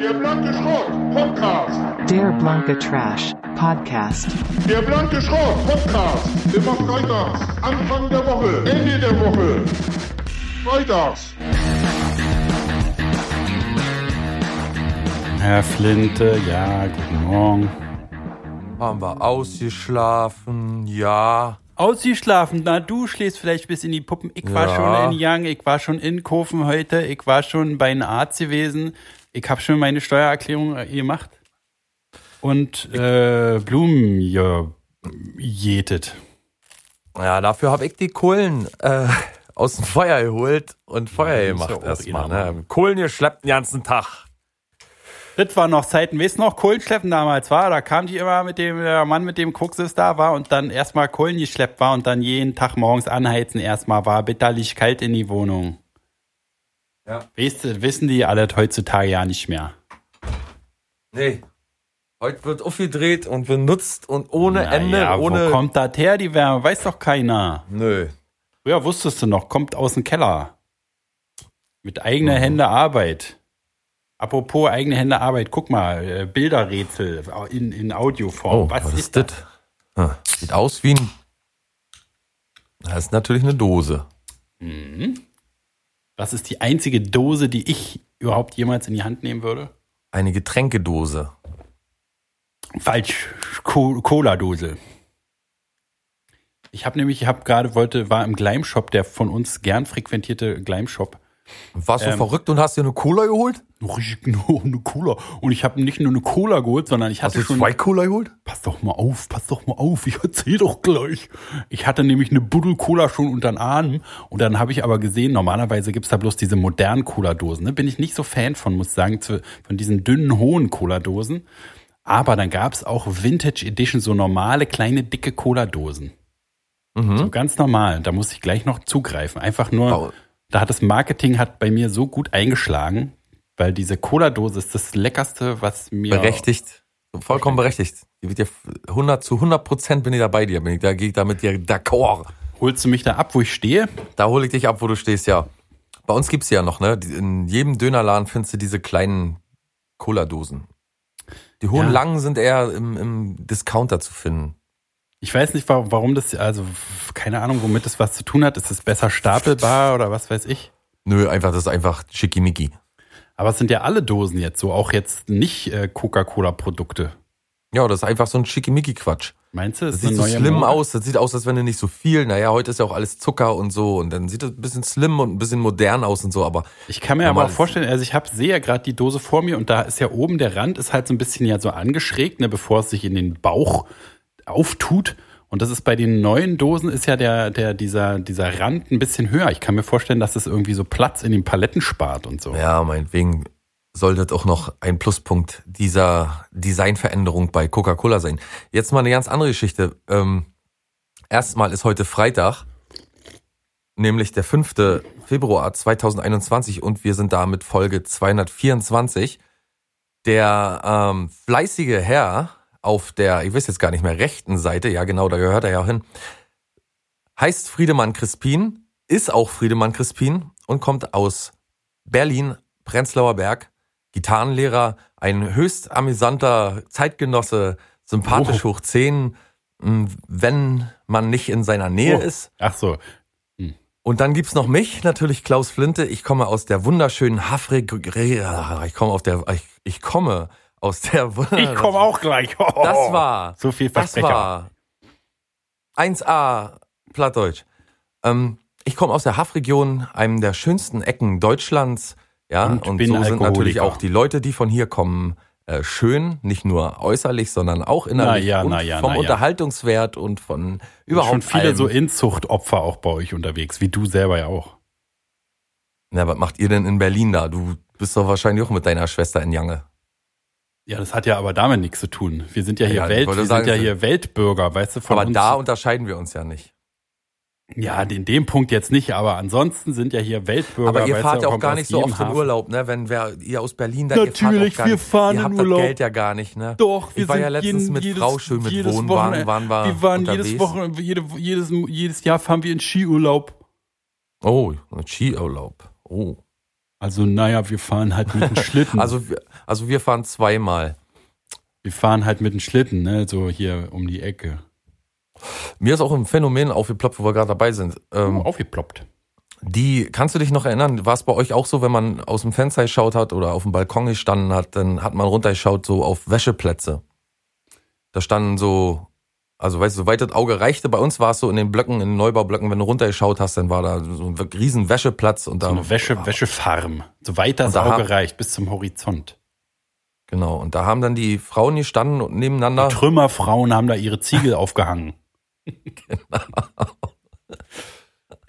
Der blanke Schrott Podcast. Der blanke Trash Podcast. Der blanke Schrott Podcast. Immer freitags. Anfang der Woche. Ende der Woche. Freitags. Herr Flinte, ja, guten Morgen. Haben wir ausgeschlafen, ja. Ausgeschlafen, na du schläfst vielleicht bis in die Puppen. Ich war Ja. schon in Young, ich war schon in Kofen heute, ich war schon bei einem Arzt gewesen, ich habe schon meine Steuererklärung äh, gemacht und äh, Blumen jätet. Ja, dafür habe ich die Kohlen äh, aus dem Feuer geholt und Feuer Ja, gemacht erstmal. Ne? Kohlen geschleppt den ganzen Tag. Das war noch Zeiten, weißt du noch, Kohlenschleppen damals war, da kam die immer mit dem der Mann mit dem Kuxis da war und dann erstmal Kohlen geschleppt war und dann jeden Tag morgens anheizen erstmal war bitterlich kalt in die Wohnung. Ja. Weißt du, wissen die alle heutzutage ja nicht mehr. Nee. Heute wird aufgedreht und benutzt und ohne Na Ende, ja, ohne. Wo kommt das her, die Wärme? Weiß doch keiner. Nö. Ja, wusstest du noch, kommt aus dem Keller. Mit eigener Hände Arbeit. Apropos eigene Hände Arbeit, guck mal, äh, Bilderrätsel in, in Audioform. Oh, was, ist das? Ah, Sieht aus wie ein. Das ist natürlich eine Dose. Das ist die einzige Dose, die ich überhaupt jemals in die Hand nehmen würde. Eine Getränkedose. Falsch, Co Cola-Dose. Ich habe nämlich, ich habe gerade wollte, war im Gleim-Shop, der von uns gern frequentierte Gleim-Shop. Warst du Ähm. verrückt und hast dir eine Cola geholt? Richtig, nur eine Cola. Und ich habe nicht nur eine Cola geholt, sondern ich Hast hatte du schon. zwei Cola geholt? Pass doch mal auf, pass doch mal auf, ich erzähl doch gleich. Ich hatte nämlich eine Buddel Cola schon unter den Armen und dann habe ich aber gesehen, normalerweise gibt's da bloß diese modernen Cola-Dosen. Ne? Bin ich nicht so Fan von, muss ich sagen, zu, von diesen dünnen, hohen Cola-Dosen. Aber dann gab's auch Vintage Edition, so normale, kleine, dicke Cola-Dosen. Mhm. So ganz normal. Da muss ich gleich noch zugreifen. Einfach nur, Oh. Da hat das Marketing hat bei mir so gut eingeschlagen, weil diese Cola-Dose ist das Leckerste, was mir... Berechtigt. Vollkommen berechtigt. Die wird dir 100 zu 100 Prozent bin ich da bei dir. Bin ich, da gehe ich da mit dir d'accord. Holst du mich da ab, wo ich stehe? Da hole ich dich ab, wo du stehst, ja. Bei uns gibt's ja noch, ne? In jedem Dönerladen findest du diese kleinen Cola-Dosen. Die hohen Ja. langen sind eher im, im Discounter zu finden. Ich weiß nicht, warum, warum das, also keine Ahnung, womit das was zu tun hat. Ist es besser stapelbar oder was weiß ich? Nö, einfach, das ist einfach schickimicki. Aber es sind ja alle Dosen jetzt so, auch jetzt nicht äh, Coca-Cola-Produkte. Ja, das ist einfach so ein schickimicki-Quatsch. Meinst du? Das ist sieht so Mode? aus. Das sieht aus, als wenn du nicht so viel. Naja, heute ist ja auch alles Zucker und so. Und dann sieht das ein bisschen slim und ein bisschen modern aus und so. Aber Ich kann mir Ja, aber mal- auch vorstellen, also ich hab, sehe ja gerade die Dose vor mir und da ist ja oben der Rand ist halt so ein bisschen ja so angeschrägt, ne, bevor es sich in den Bauch auftut. Und das ist bei den neuen Dosen ist ja der, der, dieser, dieser Rand ein bisschen höher. Ich kann mir vorstellen, dass das irgendwie so Platz in den Paletten spart und so. ja, meinetwegen soll das auch noch ein Pluspunkt dieser Designveränderung bei Coca-Cola sein. Jetzt mal eine ganz andere Geschichte. Ähm, erstmal ist heute Freitag, nämlich der 5. Februar 2021 und wir sind da mit Folge 224. Der ähm, fleißige Herr auf der, ich weiß jetzt gar nicht mehr, rechten Seite, ja genau, da gehört er ja hin, heißt Friedemann Crispin, ist auch Friedemann Crispin und kommt aus Berlin, Prenzlauer Berg, Gitarrenlehrer, ein höchst amüsanter Zeitgenosse, sympathisch Oh. hoch 10, mh, wenn man nicht in seiner Nähe Oh. ist. Ach so. Und dann gibt's noch mich, natürlich Klaus Flinte. Ich komme aus der wunderschönen Hafrig, ich komme auf der, ich, ich komme aus der, Ich komme auch gleich. Oh. Das war, so viel das Versprecher. war 1A Plattdeutsch. Ähm, ich komme aus der Haffregion, einem der schönsten Ecken Deutschlands. Ja, Und und, so sind natürlich auch die Leute, die von hier kommen, äh, schön, nicht nur äußerlich, sondern auch innerlich ja, und ja, vom ja. Unterhaltungswert und von überhaupt schon viele allem. so Inzuchtopfer auch bei euch unterwegs, wie du selber ja auch. Na, was macht ihr denn in Berlin da? Du bist doch wahrscheinlich auch mit deiner Schwester in Jange. Ja, das hat ja aber damit nichts zu tun. Wir sind ja hier Ja, Welt, wir sagen, sind ja hier Weltbürger, weißt du, von Aber uns. da unterscheiden wir uns ja nicht. ja, in dem Punkt jetzt nicht, aber ansonsten sind ja hier Weltbürger. Aber ihr fahrt ja auch gar nicht so oft in Hafen. Urlaub, ne? Wenn wer, ihr aus Berlin da Natürlich, ihr fahrt wir nicht, fahren ihr in habt Urlaub. das Geld ja gar nicht, ne? Doch, wir ich war sind ja letztens jeden, mit jedes, Frau schön mit Wochenende- waren, wir, wir waren unterwegs. jedes Woche, jede, jedes, jedes Jahr fahren wir in Skiurlaub. Oh, Skiurlaub. Oh. Also, naja, wir fahren halt mit dem Schlitten. Also, wir- also wir fahren zweimal. wir fahren halt mit dem Schlitten, ne? So hier um die Ecke. Mir ist auch ein Phänomen aufgeploppt, wo wir gerade dabei sind. Ähm, Aufgeploppt. Die, kannst du dich noch erinnern, war es bei euch auch so, wenn man aus dem Fenster geschaut hat oder auf dem Balkon gestanden hat, dann hat man runtergeschaut so auf Wäscheplätze. Da standen so, also weißt du, soweit das Auge reichte, bei uns war es so in den Blöcken, in den Neubaublöcken, wenn du runtergeschaut hast, dann war da so ein riesen Wäscheplatz und da, So eine Wäsche, Wäschefarm. So weit das Auge reicht, bis zum Horizont. Genau, und da haben dann die Frauen gestanden und nebeneinander. Trümmerfrauen haben da ihre Ziegel aufgehangen.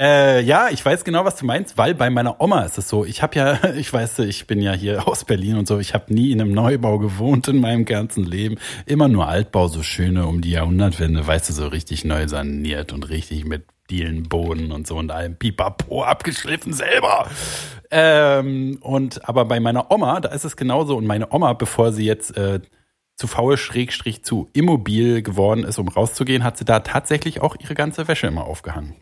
Äh, ja, ich weiß genau, was du meinst, weil bei meiner Oma ist es so. Ich habe ja, ich weiß, ich bin ja hier aus Berlin und so. Ich habe nie in einem Neubau gewohnt in meinem ganzen Leben. Immer nur Altbau, so schöne um die Jahrhundertwende, weißt du, so richtig neu saniert und richtig mit Dielenboden und so und allem Pipapo abgeschliffen selber. Ähm, und aber bei meiner Oma, da ist es genauso. Und meine Oma, bevor sie jetzt äh, zu faul Schrägstrich zu immobil geworden ist, um rauszugehen, hat sie da tatsächlich auch ihre ganze Wäsche immer aufgehangen.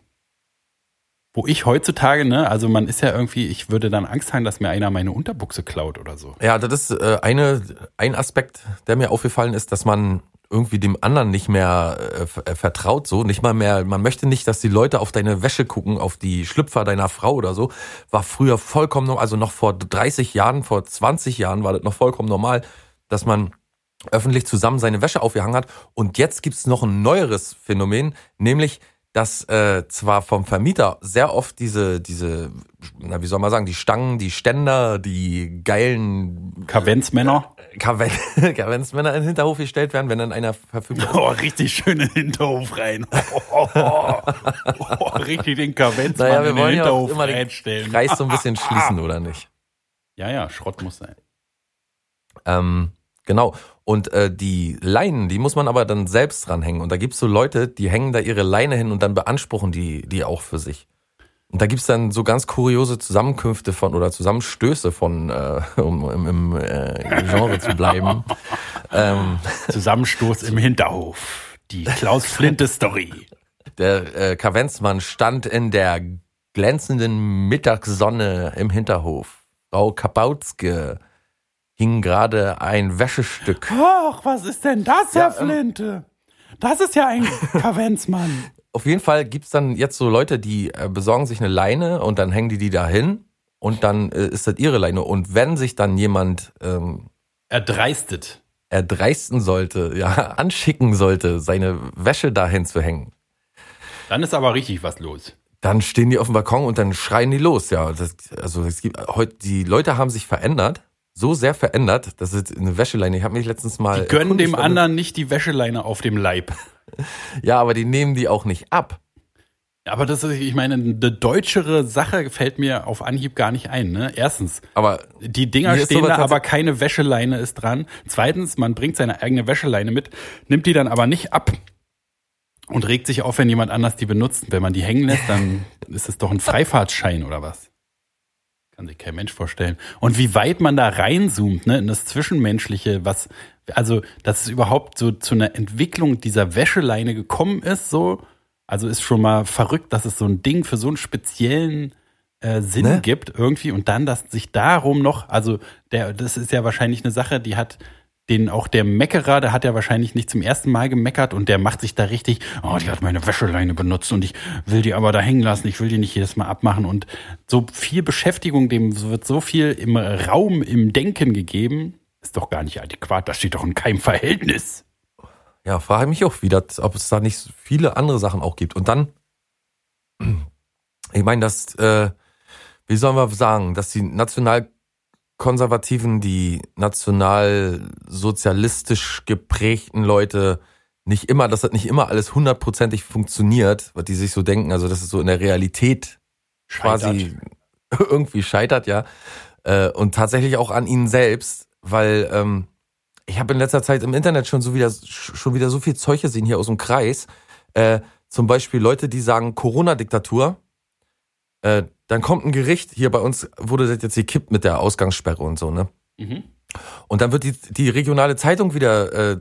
Wo ich heutzutage, ne, also man ist ja irgendwie, ich würde dann Angst haben, dass mir einer meine Unterbuchse klaut oder so. Ja, das ist äh, eine, ein Aspekt, der mir aufgefallen ist, dass man irgendwie dem anderen nicht mehr äh, äh, vertraut, so nicht mal mehr. Man möchte nicht, dass die Leute auf deine Wäsche gucken, auf die Schlüpfer deiner Frau oder so. War früher vollkommen, norm- also noch vor 30 Jahren, vor 20 Jahren war das noch vollkommen normal, dass man öffentlich zusammen seine Wäsche aufgehangen hat. Und jetzt gibt's noch ein neueres Phänomen, nämlich dass äh, zwar vom Vermieter sehr oft diese, diese, na wie soll man sagen, die Stangen, die Ständer, die geilen Kavenzmänner. Kaven Kavenzmänner in den Hinterhof gestellt werden, wenn dann einer verfügt ist. Oh, richtig schön in den Hinterhof rein. Oh, oh, oh, richtig den Kavenzmann Naja, wir in den wollen ja Hinterhof immer den reinstellen. Kreis so ein bisschen schließen, oder nicht? Ja, ja, Schrott muss sein. Ähm, genau. Und äh, die Leinen, die muss man aber dann selbst dranhängen. Und da gibt's so Leute, die hängen da ihre Leine hin und dann beanspruchen die die auch für sich. Und da gibt's dann so ganz kuriose Zusammenkünfte von oder Zusammenstöße von, äh, um im, im äh, Genre zu bleiben. ähm, Zusammenstoß im Hinterhof. Die Klaus-Flinte-Story. der äh, Kavenzmann stand in der glänzenden Mittagssonne im Hinterhof. Frau Kabautske hing gerade ein Wäschestück. Ach, was ist denn das, Ja, Herr ähm, Flinte? Das ist ja ein Kavenzmann. Auf jeden Fall gibt's dann jetzt so Leute, die äh, besorgen sich eine Leine und dann hängen die die da hin und dann äh, ist das ihre Leine. Und wenn sich dann jemand ähm, Erdreistet. erdreisten sollte, ja, anschicken sollte, seine Wäsche dahin zu hängen, Dann ist aber richtig was los. dann stehen die auf dem Balkon und dann schreien die los. Ja, das, also es gibt heute die Leute haben sich verändert, so sehr verändert, dass es eine Wäscheleine. Ich habe mich letztens mal Die gönnen dem ob- anderen nicht die Wäscheleine auf dem Leib. Ja, aber die nehmen die auch nicht ab. Aber das ist, ich meine, eine deutschere Sache fällt mir auf Anhieb gar nicht ein. Ne? Erstens, Aber die Dinger ist stehen da, aber keine Wäscheleine ist dran. Zweitens, man bringt seine eigene Wäscheleine mit, nimmt die dann aber nicht ab und regt sich auf, wenn jemand anders die benutzt. Wenn man die hängen lässt, dann ist es doch ein Freifahrtschein oder was? Kann sich kein Mensch vorstellen. Und wie weit man da reinzoomt, ne, in das Zwischenmenschliche, was, also, dass es überhaupt so zu einer Entwicklung dieser Wäscheleine gekommen ist, so, also ist schon mal verrückt, dass es so ein Ding für so einen speziellen äh, Sinn Ne? gibt irgendwie und dann, dass sich darum noch, also der, das ist ja wahrscheinlich eine Sache, die hat den auch der Meckerer, der hat ja wahrscheinlich nicht zum ersten Mal gemeckert und der macht sich da richtig, oh, die hat meine Wäscheleine benutzt und ich will die aber da hängen lassen, ich will die nicht jedes Mal abmachen und so viel Beschäftigung, dem wird so viel im Raum, im Denken gegeben, ist doch gar nicht adäquat, das steht doch in keinem Verhältnis. Ja, frage mich auch wieder, ob es da nicht viele andere Sachen auch gibt. Und dann, ich meine, dass, äh, wie sollen wir sagen, dass die Nationalkonservativen, die nationalsozialistisch geprägten Leute nicht immer, dass das nicht immer alles hundertprozentig funktioniert, was die sich so denken, also dass es so in der Realität quasi irgendwie scheitert, ja. Äh, und tatsächlich auch an ihnen selbst, weil ähm, ich habe in letzter Zeit im Internet schon so wieder schon wieder so viel Zeug gesehen hier aus dem Kreis. Äh, zum Beispiel Leute, die sagen Corona-Diktatur. Äh, dann kommt ein Gericht, hier bei uns wurde das jetzt gekippt mit der Ausgangssperre und so, ne? Mhm. Und dann wird die, die regionale Zeitung wieder äh,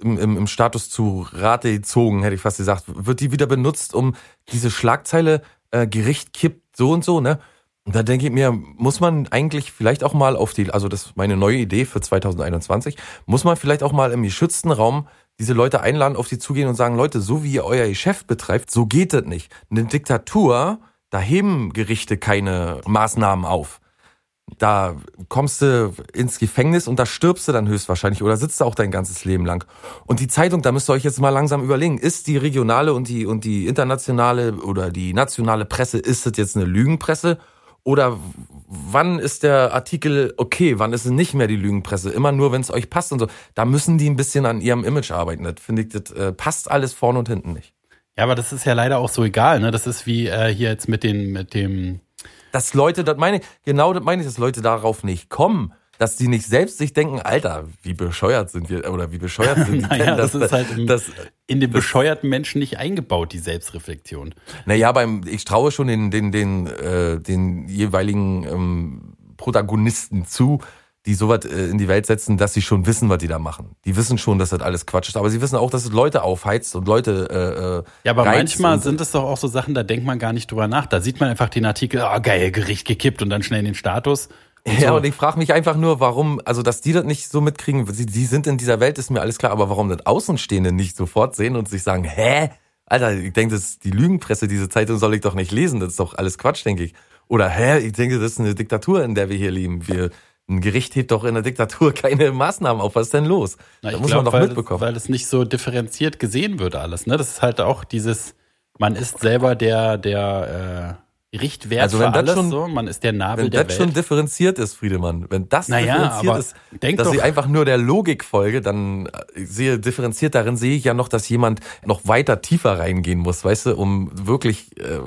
im, im, im Status zu Rate gezogen, hätte ich fast gesagt, wird die wieder benutzt, um diese Schlagzeile äh, Gericht kippt so und so, ne? Und da denke ich mir, muss man eigentlich vielleicht auch mal auf die, also das ist meine neue Idee für 2021, muss man vielleicht auch mal im geschützten Raum diese Leute einladen, auf die zugehen und sagen, Leute, so wie ihr euer Geschäft betreibt, so geht das nicht. Eine Diktatur, da heben Gerichte keine Maßnahmen auf. Da kommst du ins Gefängnis und da stirbst du dann höchstwahrscheinlich oder sitzt du auch dein ganzes Leben lang. Und die Zeitung, da müsst ihr euch jetzt mal langsam überlegen, ist die regionale und die, und die internationale oder die nationale Presse, ist das jetzt eine Lügenpresse oder wann ist der Artikel okay, wann ist es nicht mehr die Lügenpresse? Immer nur, wenn es euch passt und so. Da müssen die ein bisschen an ihrem Image arbeiten. Das finde ich, das äh, passt alles vorne und hinten nicht. Ja, aber das ist ja leider auch so egal, ne? Das ist wie äh, hier jetzt mit den, mit dem. Dass Leute, das meine ich, genau das meine ich, dass Leute darauf nicht kommen. Dass die nicht selbst sich denken, Alter, wie bescheuert sind wir, oder wie bescheuert sind die naja, denn? das, Das- ist halt im, das- in den bescheuerten Menschen nicht eingebaut, die Selbstreflexion. Naja, beim, ich traue schon den, den, den, äh, den jeweiligen ähm, Protagonisten zu, die sowas äh, in die Welt setzen, dass sie schon wissen, was die da machen. Die wissen schon, dass das alles Quatsch ist, aber sie wissen auch, dass es Leute aufheizt und Leute äh, äh, Ja, aber manchmal sind es doch auch so Sachen, da denkt man gar nicht drüber nach. Da sieht man einfach den Artikel, ah geil, Gericht gekippt und dann schnell in den Status. Und Ja, so. und ich frage mich einfach nur, warum, also dass die das nicht so mitkriegen, sie, die sind in dieser Welt, ist mir alles klar, aber warum das Außenstehende nicht sofort sehen und sich sagen, hä? Alter, ich denke, das ist die Lügenpresse, diese Zeitung soll ich doch nicht lesen, das ist doch alles Quatsch, denke ich. Oder, hä, ich denke, das ist eine Diktatur, in der wir hier leben. Wir, ein Gericht hebt doch in der Diktatur keine Maßnahmen auf, was ist denn los? Na, da muss glaub, man doch weil, mitbekommen. weil es nicht so differenziert gesehen wird alles. Ne? Das ist halt auch dieses, man ist selber der, der äh, Richtwert Also wenn für das alles schon- so, man ist der Nabel Wenn der das Welt. schon differenziert ist, Friedemann, wenn das Naja, differenziert ist, denk dass doch- ich einfach nur der Logik folge, dann äh, sehe differenziert darin sehe ich ja noch, dass jemand noch weiter tiefer reingehen muss, weißt du, um wirklich äh,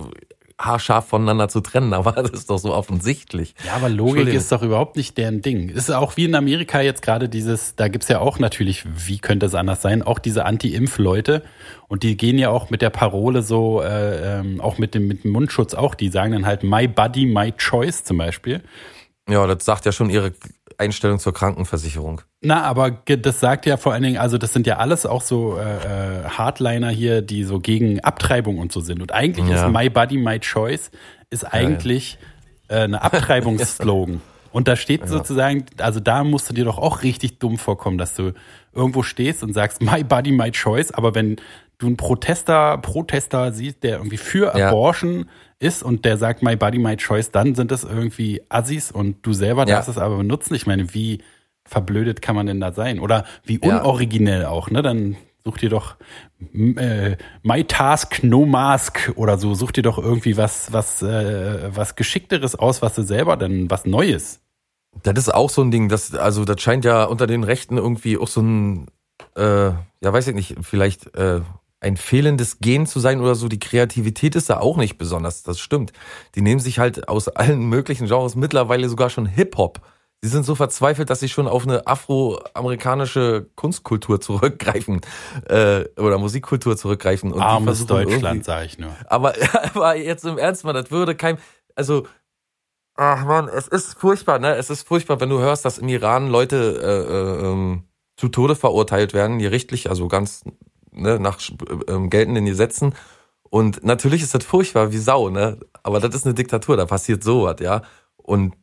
haarscharf voneinander zu trennen. Aber das ist doch so offensichtlich. Ja, aber Logik ist doch überhaupt nicht deren Ding. Es ist auch wie in Amerika jetzt gerade dieses, da gibt's ja auch natürlich, wie könnte es anders sein, auch diese Anti-Impf-Leute. Und die gehen ja auch mit der Parole so, äh, ähm, auch mit dem, mit dem Mundschutz auch, die sagen dann halt My Body, My Choice zum Beispiel. Ja, das sagt ja schon ihre Einstellung zur Krankenversicherung. Na, aber das sagt ja vor allen Dingen, also das sind ja alles auch so äh, äh, Hardliner hier, die so gegen Abtreibung und so sind. Und eigentlich Ja. ist My Body, My Choice ist eigentlich äh, eine Abtreibungsslogan. Und da steht sozusagen, also da musst du dir doch auch richtig dumm vorkommen, dass du irgendwo stehst und sagst, My Body, My Choice, aber wenn du einen Protester, Protester siehst, der irgendwie für Ja. Abortion ist und der sagt My Body, My Choice, dann sind das irgendwie Assis und du selber Ja. darfst es aber benutzen. Ich meine, wie verblödet kann man denn da sein? Oder wie Ja. unoriginell auch, ne? Dann such dir doch äh, My Task, No Mask oder so. Such dir doch irgendwie was, was, äh, was Geschickteres aus, was du selber dann was Neues. Das ist auch so ein Ding, das, also das scheint ja unter den Rechten irgendwie auch so ein, äh, ja weiß ich nicht, vielleicht äh, ein fehlendes Gen zu sein oder so. Die Kreativität ist da auch nicht besonders, das stimmt. Die nehmen sich halt aus allen möglichen Genres mittlerweile sogar schon Hip-Hop. Sie sind so verzweifelt, dass sie schon auf eine afroamerikanische Kunstkultur zurückgreifen äh, oder Musikkultur zurückgreifen. Und Armes Deutschland, sag ich nur. aber, aber jetzt im Ernst, man, das würde kein, also, ach man, es ist furchtbar, ne? Es ist furchtbar, wenn du hörst, dass im Iran Leute äh, äh, ähm, zu Tode verurteilt werden, gerichtlich, also ganz ne, nach äh, ähm, geltenden Gesetzen. Und natürlich ist das furchtbar wie Sau, ne? Aber das ist eine Diktatur, da passiert sowas, ja. Und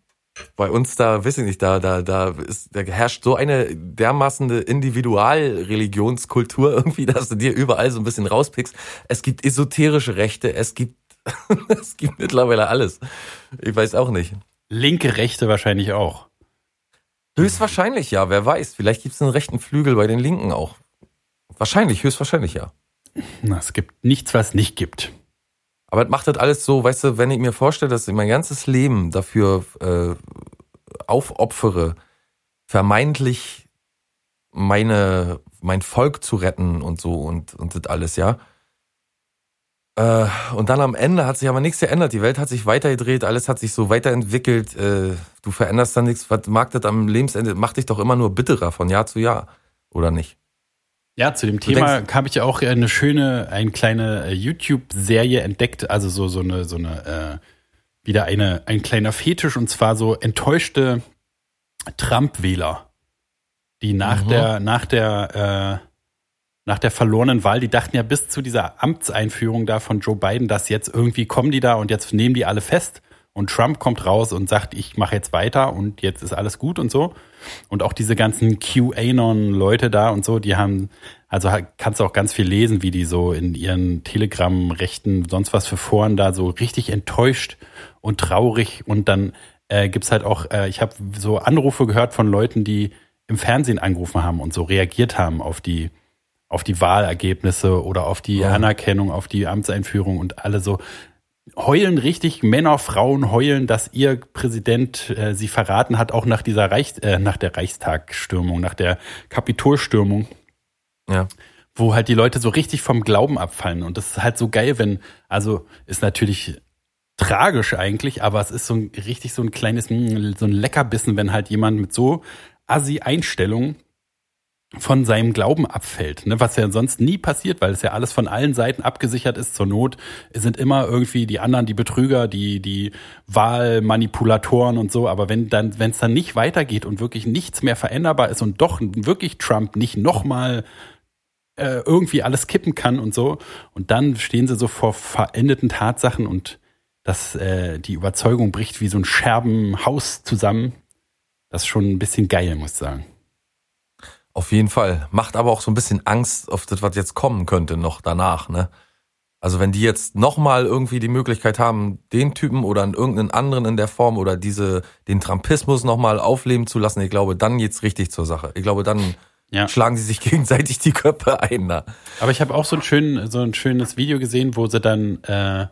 bei uns da, weiß ich nicht, da, da, da ist, da herrscht so eine dermaßen Individualreligionskultur irgendwie, dass du dir überall so ein bisschen rauspickst. Es gibt esoterische Rechte, es gibt, es gibt mittlerweile alles. Ich weiß auch nicht. Linke Rechte wahrscheinlich auch. Höchstwahrscheinlich ja, wer weiß. Vielleicht gibt es einen rechten Flügel bei den Linken auch. Wahrscheinlich, höchstwahrscheinlich ja. Na, es gibt nichts, was nicht gibt. Aber es macht das alles so, weißt du, wenn ich mir vorstelle, dass ich mein ganzes Leben dafür äh, aufopfere, vermeintlich meine, mein Volk zu retten und so und, und das alles, ja. Äh, und dann am Ende hat sich aber nichts geändert. Die Welt hat sich weitergedreht, alles hat sich so weiterentwickelt. Äh, du veränderst dann nichts. Was mag das am Lebensende? Macht dich doch immer nur bitterer von Jahr zu Jahr, oder nicht? Ja, zu dem Thema habe ich ja auch eine schöne, eine kleine äh, YouTube-Serie entdeckt, also so, so eine, so eine, äh, wieder eine, ein kleiner Fetisch und zwar so enttäuschte Trump-Wähler, die nach Mhm. der, nach der, äh, nach der verlorenen Wahl, die dachten ja bis zu dieser Amtseinführung da von Joe Biden, dass jetzt irgendwie kommen die da und jetzt nehmen die alle fest Und Trump kommt raus und sagt, ich mache jetzt weiter und jetzt ist alles gut und so. Und auch diese ganzen QAnon-Leute da und so, die haben, also kannst du auch ganz viel lesen, wie die so in ihren Telegram-Rechten, sonst was für Foren da so richtig enttäuscht und traurig und dann äh, gibt's halt auch, äh, ich habe so Anrufe gehört von Leuten, die im Fernsehen angerufen haben und so reagiert haben auf die auf die Wahlergebnisse oder auf die Ja. Anerkennung, auf die Amtseinführung und alle so heulen richtig, Männer, Frauen heulen, dass ihr Präsident äh, sie verraten hat, auch nach dieser Reichs äh, nach der Reichstagstürmung, nach der Kapitolstürmung Ja. wo halt die Leute so richtig vom Glauben abfallen. Und das ist halt so geil, wenn, also ist natürlich tragisch eigentlich, aber es ist so ein richtig so ein kleines, mm, so ein Leckerbissen, wenn halt jemand mit so Assi-Einstellungen von seinem Glauben abfällt, ne? was ja sonst nie passiert, weil es ja alles von allen Seiten abgesichert ist. Zur Not sind immer irgendwie die anderen, die Betrüger, die die Wahlmanipulatoren und so. Aber wenn dann, wenn es dann nicht weitergeht und wirklich nichts mehr veränderbar ist und doch wirklich Trump nicht nochmal äh, irgendwie alles kippen kann und so, und dann stehen sie so vor verendeten Tatsachen und dass äh, die Überzeugung bricht wie so ein Scherbenhaus zusammen. Das ist schon ein bisschen geil, muss ich sagen. Auf jeden Fall. Macht aber auch so ein bisschen Angst auf das, was jetzt kommen könnte noch danach, ne? Also wenn die jetzt nochmal irgendwie die Möglichkeit haben, den Typen oder irgendeinen anderen in der Form oder diese, den Trumpismus nochmal aufleben zu lassen, ich glaube, dann geht's richtig zur Sache. Ich glaube, dann Ja. schlagen sie sich gegenseitig die Köpfe ein. Ne? Aber ich habe auch so ein, schön, so ein schönes Video gesehen, wo sie dann, äh,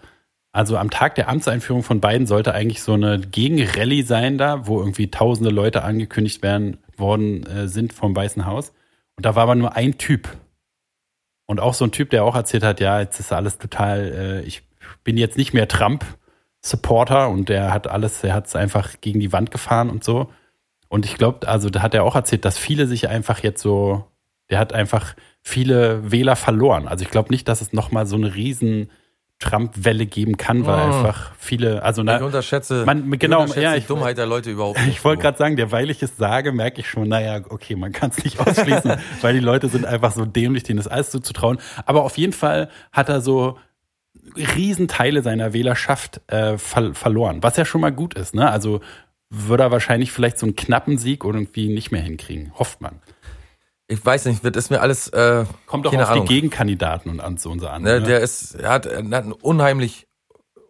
also am Tag der Amtseinführung von beiden sollte eigentlich so eine Gegenrallye sein da, wo irgendwie tausende Leute angekündigt werden worden äh, sind vom Weißen Haus. Und da war aber nur ein Typ. Und auch so ein Typ, der auch erzählt hat, ja, jetzt ist alles total, äh, ich bin jetzt nicht mehr Trump-Supporter und der hat alles, er hat es einfach gegen die Wand gefahren und so. Und ich glaube, also da hat er auch erzählt, dass viele sich einfach jetzt so, der hat einfach viele Wähler verloren. Also ich glaube nicht, dass es nochmal so eine riesen Trump-Welle geben kann, weil Oh. einfach viele, also Ich na, unterschätze, Man- ich genau, unterschätze ja, die ich- Dummheit der Leute überhaupt nicht. ich wollte gerade sagen, der, weil ich es sage, merke ich schon, naja, okay, man kann es nicht ausschließen, weil die Leute sind einfach so dämlich, denen das alles zuzutrauen. Aber auf jeden Fall hat er so Riesenteile seiner Wählerschaft äh, ver verloren, was ja schon mal gut ist. Ne? Also würde er wahrscheinlich vielleicht so einen knappen Sieg irgendwie nicht mehr hinkriegen, hofft man. Ich weiß nicht, wird ist mir alles äh, Kommt doch auf Ahnung. die Gegenkandidaten und an so unser an. Ne, ne? der ist, er hat, er hat eine unheimlich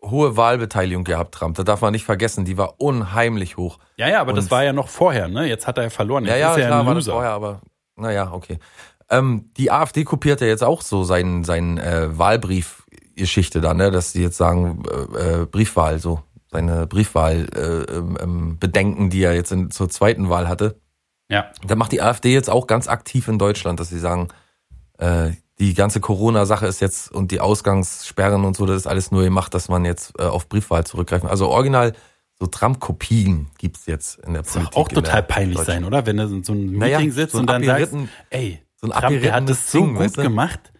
hohe Wahlbeteiligung gehabt, Trump. Das darf man nicht vergessen. Die war unheimlich hoch. ja, ja, aber das und- war ja noch vorher, ne? Jetzt hat er ja verloren. Jetzt Ja, ja, ist er klar war das vorher, aber naja, okay. Ähm, die AfD kopiert ja jetzt auch so seinen, seinen äh, Wahlbriefgeschichte da, ne? Dass die jetzt sagen, äh, äh, Briefwahl, so seine Briefwahl äh, ähm, ähm, Bedenken, die er jetzt in, zur zweiten Wahl hatte. Ja. Da macht die AfD jetzt auch ganz aktiv in Deutschland, dass sie sagen, äh, die ganze Corona-Sache ist jetzt und die Ausgangssperren und so, das ist alles nur gemacht, dass man jetzt äh, auf Briefwahl zurückgreifen. Also original so Trump-Kopien gibt's jetzt in der Das muss Politik. auch in der total peinlich sein, oder? Wenn du in so einem Naja, Meeting sitzt so ein und dann sagst, ey, so ein Trump, der hat das so Ding, gut weißt du? gemacht,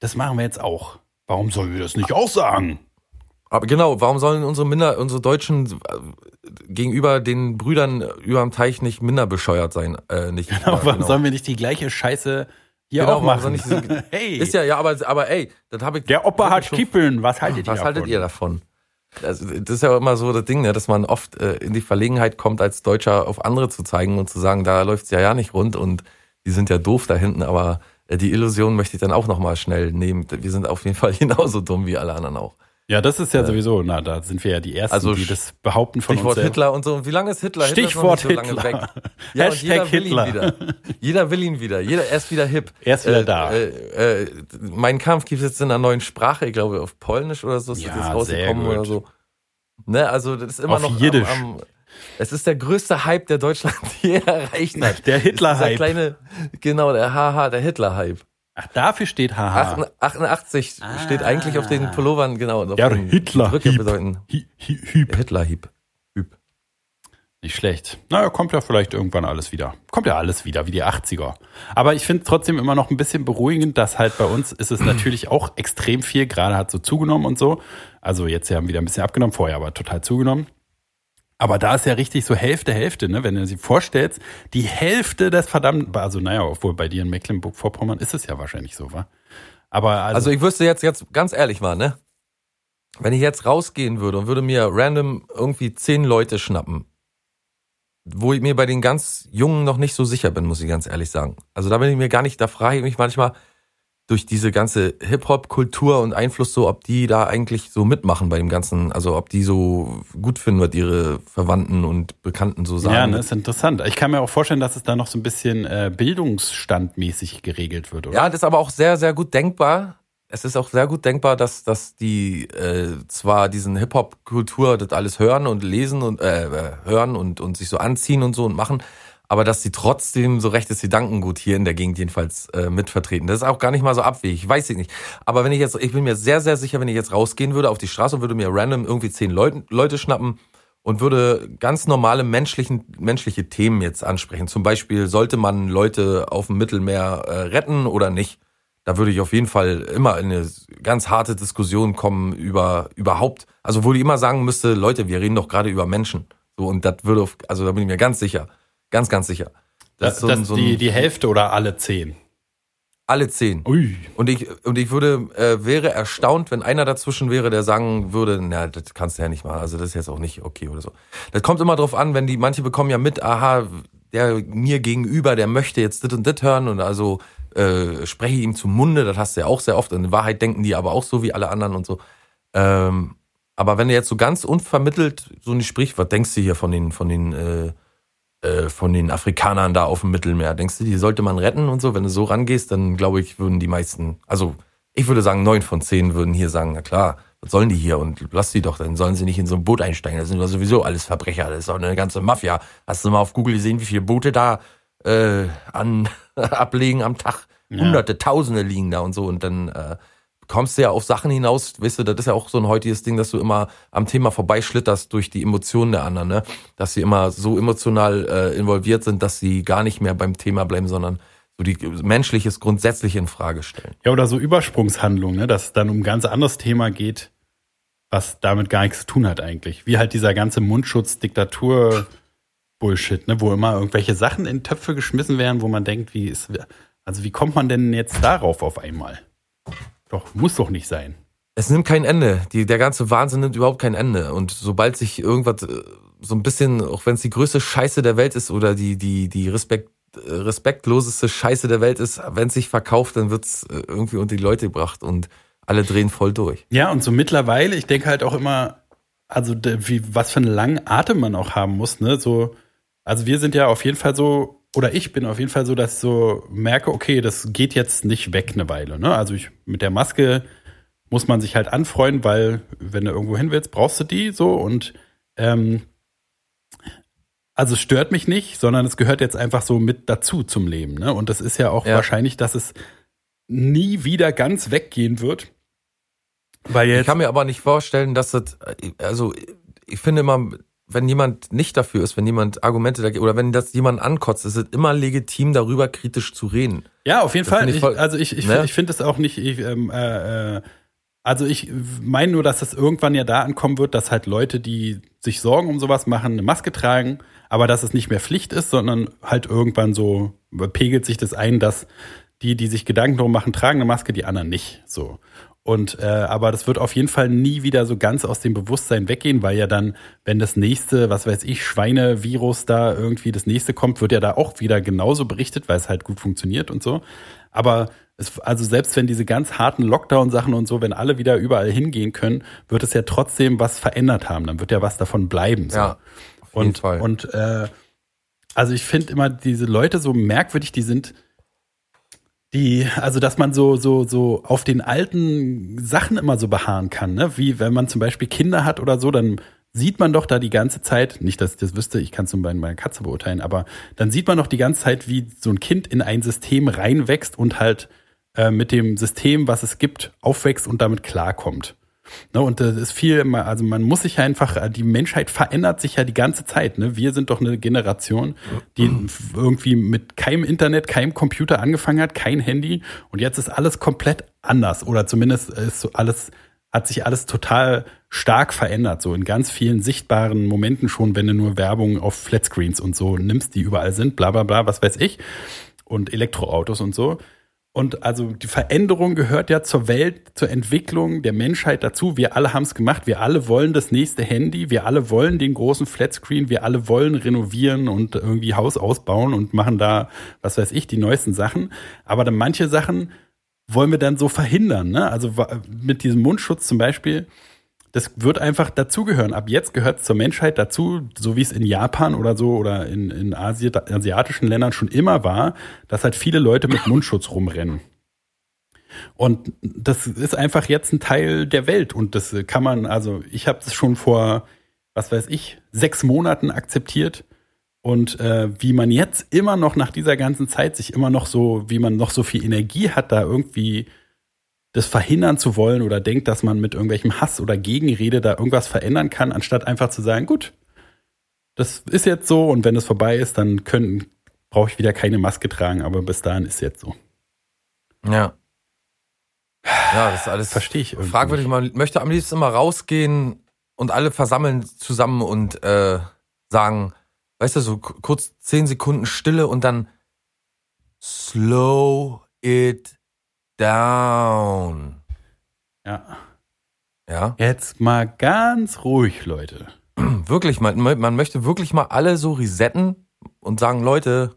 das machen wir jetzt auch. Warum sollen wir das nicht auch sagen? Aber genau, warum sollen unsere Minder, unsere Deutschen äh, gegenüber den Brüdern über dem Teich nicht minder bescheuert sein? Äh, nicht, Genau, ja, warum sollen wir nicht die gleiche Scheiße hier Genau, auch machen? nicht hey, Ist ja, ja, aber, aber ey, das habe ich. der Opa hat Kippeln, was haltet ihr Was davon? haltet ihr davon? Das ist ja immer so das Ding, ne, dass man oft äh, in die Verlegenheit kommt, als Deutscher auf andere zu zeigen und zu sagen, da läuft's ja ja nicht rund und die sind ja doof da hinten, aber äh, die Illusion möchte ich dann auch nochmal schnell nehmen. Wir sind auf jeden Fall genauso dumm wie alle anderen auch. Ja, das ist ja sowieso, na, da sind wir ja die Ersten, Also die das behaupten von Stichwort uns. selbst. Hitler und so. Und wie lange ist Hitler? Hitler ist Stichwort so lange Hitler. weg. Ja, Hashtag jeder will Hitler. ihn wieder. Jeder will ihn wieder. Jeder, er ist wieder hip. Er ist wieder äh, da. Äh, äh, mein Kampf gibt es jetzt in einer neuen Sprache, ich glaube auf Polnisch oder so ist Ja, das rausgekommen oder so. Ne, also das ist immer Auf noch Jiddisch. Am, am, es ist der größte Hype, der Deutschland je erreicht hat. Der Hitler-Hype. kleine, genau, der Haha, der Hitler-Hype. Ach, dafür steht haha. 88 steht eigentlich auf den Pullovern, genau. auf Ah. Ja, Hitler. Hieb. bedeuten Hi- hi- Hüb. Hitler-Hype. Hyp. Nicht schlecht. Naja, kommt ja vielleicht irgendwann alles wieder. Kommt ja alles wieder, wie die 80er. Aber ich finde trotzdem immer noch ein bisschen beruhigend, dass halt bei uns ist es natürlich auch extrem viel, gerade hat so zugenommen und so. Also jetzt ja wieder ein bisschen abgenommen, vorher aber total zugenommen. Aber da ist ja richtig so Hälfte, Hälfte, ne? Wenn du dir vorstellst, die Hälfte des verdammten, also naja, obwohl bei dir in Mecklenburg-Vorpommern ist es ja wahrscheinlich so, wa? Aber also, Also ich wüsste jetzt, jetzt ganz ehrlich mal, ne? wenn ich jetzt rausgehen würde und würde mir random irgendwie zehn Leute schnappen, wo ich mir bei den ganz Jungen noch nicht so sicher bin, muss ich ganz ehrlich sagen. Also da bin ich mir gar nicht, da frage ich mich manchmal durch diese ganze Hip-Hop-Kultur und Einfluss so, ob die da eigentlich so mitmachen bei dem Ganzen, also ob die so gut finden, was ihre Verwandten und Bekannten so sagen. Ja, ne, ist interessant. Ich kann mir auch vorstellen, dass es da noch so ein bisschen äh, bildungsstandmäßig geregelt wird, oder? Ja, das ist aber auch sehr, sehr gut denkbar. Es ist auch sehr gut denkbar, dass, dass die äh, zwar diesen Hip-Hop-Kultur das alles hören und lesen und äh, äh, hören und, und sich so anziehen und so und machen, aber dass sie trotzdem so rechtes Gedankengut hier in der Gegend jedenfalls äh, mitvertreten. Das ist auch gar nicht mal so abwegig, weiß ich nicht. Aber wenn ich jetzt, ich bin mir sehr, sehr sicher, wenn ich jetzt rausgehen würde auf die Straße und würde mir random irgendwie zehn Leute, Leute schnappen und würde ganz normale menschlichen, menschliche Themen jetzt ansprechen. Zum Beispiel, sollte man Leute auf dem Mittelmeer äh, retten oder nicht? Da würde ich auf jeden Fall immer in eine ganz harte Diskussion kommen über überhaupt. Also wo ich immer sagen müsste, Leute, wir reden doch gerade über Menschen. So, und das würde, auf, also da bin ich mir ganz sicher. Ganz, ganz sicher. Das, das, so, das so die, die Hälfte oder alle zehn? Alle zehn. Ui. Und ich, und ich würde, äh, wäre erstaunt, wenn einer dazwischen wäre, der sagen würde, na, das kannst du ja nicht machen. Also das ist jetzt auch nicht okay oder so. Das kommt immer drauf an, wenn die, manche bekommen ja mit, aha, der mir gegenüber, der möchte jetzt das und das hören und also äh, spreche ihm zum Munde, das hast du ja auch sehr oft. In Wahrheit denken die aber auch so wie alle anderen und so. Ähm, aber wenn du jetzt so ganz unvermittelt so nicht sprichst, was denkst du hier von den, von den, äh, äh, von den Afrikanern da auf dem Mittelmeer? Denkst du, die sollte man retten und so? Wenn du so rangehst, dann glaube ich, würden die meisten, also ich würde sagen, neun von zehn würden hier sagen, na klar, was sollen die hier? Und lass die doch, dann sollen sie nicht in so ein Boot einsteigen. Das sind doch sowieso alles Verbrecher, das ist auch eine ganze Mafia. Hast du mal auf Google gesehen, wie viele Boote da äh, an ablegen am Tag. Hunderte, ja. Tausende liegen da und so. Und dann äh, kommst du ja auf Sachen hinaus, weißt du, das ist ja auch so ein heutiges Ding, dass du immer am Thema vorbeischlitterst durch die Emotionen der anderen, ne? Dass sie immer so emotional äh, involviert sind, dass sie gar nicht mehr beim Thema bleiben, sondern so die menschliches grundsätzlich in Frage stellen. Ja, oder so Übersprungshandlungen, ne? dass es dann um ein ganz anderes Thema geht, was damit gar nichts zu tun hat eigentlich. Wie halt dieser ganze Mundschutz, Diktatur, Bullshit, ne? wo immer irgendwelche Sachen in Töpfe geschmissen werden, wo man denkt, wie ist, also wie kommt man denn jetzt darauf auf einmal? Doch, muss doch nicht sein. Es nimmt kein Ende. Die, der ganze Wahnsinn nimmt überhaupt kein Ende. Und sobald sich irgendwas äh, so ein bisschen, auch wenn es die größte Scheiße der Welt ist oder die, die, die Respekt, äh, respektloseste Scheiße der Welt ist, wenn es sich verkauft, dann wird es äh, irgendwie unter die Leute gebracht und alle drehen voll durch. Ja, und so mittlerweile, ich denke halt auch immer, also wie, was für einen langen Atem man auch haben muss, ne? So, also wir sind ja auf jeden Fall so, oder ich bin auf jeden Fall so, dass ich so merke, okay, das geht jetzt nicht weg eine Weile. Ne? Also ich mit der Maske muss man sich halt anfreuen, weil wenn du irgendwo hin willst, brauchst du die so und ähm, also es stört mich nicht, sondern es gehört jetzt einfach so mit dazu zum Leben. Ne? Und das ist ja auch ja. wahrscheinlich, dass es nie wieder ganz weggehen wird. Weil jetzt ich kann mir aber nicht vorstellen, dass das, also ich finde immer, wenn jemand nicht dafür ist, wenn jemand Argumente dagegen oder wenn das jemand ankotzt, ist es immer legitim, darüber kritisch zu reden. Ja, auf jeden das Fall. Ich, voll, also ich, ich, ne? ich finde es auch nicht. Ich, ähm, äh, äh, also ich meine nur, dass es irgendwann ja da ankommen wird, dass halt Leute, die sich Sorgen um sowas machen, eine Maske tragen, aber dass es nicht mehr Pflicht ist, sondern halt irgendwann so pegelt sich das ein, dass die, die sich Gedanken darum machen, tragen eine Maske, die anderen nicht. So. Und äh, aber das wird auf jeden Fall nie wieder so ganz aus dem Bewusstsein weggehen, weil ja dann, wenn das nächste, was weiß ich, Schweinevirus da irgendwie das nächste kommt, wird ja da auch wieder genauso berichtet, weil es halt gut funktioniert und so. Aber es, also selbst wenn diese ganz harten Lockdown-Sachen und so, wenn alle wieder überall hingehen können, wird es ja trotzdem was verändert haben. Dann wird ja was davon bleiben. So. Ja, auf jeden und, Fall. Und äh, also ich finde immer diese Leute so merkwürdig, die sind die, also dass man so, so, so auf den alten Sachen immer so beharren kann, ne? Wie wenn man zum Beispiel Kinder hat oder so, dann sieht man doch da die ganze Zeit, nicht, dass ich das wüsste, ich kann es nur bei meiner Katze beurteilen, aber dann sieht man doch die ganze Zeit, wie so ein Kind in ein System reinwächst und halt äh, mit dem System, was es gibt, aufwächst und damit klarkommt. Ne, und das ist viel, also man muss sich einfach, die Menschheit verändert sich ja die ganze Zeit. Ne? Wir sind doch eine Generation, die irgendwie mit keinem Internet, keinem Computer angefangen hat, kein Handy und jetzt ist alles komplett anders oder zumindest ist alles, hat sich alles total stark verändert, so in ganz vielen sichtbaren Momenten schon, wenn du nur Werbung auf Flatscreens und so nimmst, die überall sind, bla bla bla, was weiß ich, und Elektroautos und so. Und also die Veränderung gehört ja zur Welt, zur Entwicklung der Menschheit dazu. Wir alle haben es gemacht. Wir alle wollen das nächste Handy. Wir alle wollen den großen Flatscreen. Wir alle wollen renovieren und irgendwie Haus ausbauen und machen da, was weiß ich, die neuesten Sachen. Aber dann manche Sachen wollen wir dann so verhindern. Ne? Also mit diesem Mundschutz zum Beispiel das wird einfach dazugehören. Ab jetzt gehört es zur Menschheit dazu, so wie es in Japan oder so oder in, in Asi asiatischen Ländern schon immer war, dass halt viele Leute mit Mundschutz rumrennen. Und das ist einfach jetzt ein Teil der Welt. Und das kann man, also ich habe das schon vor, was weiß ich, sechs Monaten akzeptiert. Und äh, wie man jetzt immer noch nach dieser ganzen Zeit sich immer noch so, wie man noch so viel Energie hat, da irgendwie das verhindern zu wollen oder denkt, dass man mit irgendwelchem Hass oder Gegenrede da irgendwas verändern kann, anstatt einfach zu sagen, gut, das ist jetzt so und wenn es vorbei ist, dann können, brauche ich wieder keine Maske tragen, aber bis dahin ist jetzt so. Ja. Ja, das ist alles Verstehe ich irgendwie fragwürdig. Man möchte am liebsten immer rausgehen und alle versammeln zusammen und äh, sagen, weißt du, so kurz zehn Sekunden Stille und dann slow it down. Ja. Ja, Jetzt mal ganz ruhig, Leute. wirklich, man, man möchte wirklich mal alle so resetten und sagen, Leute,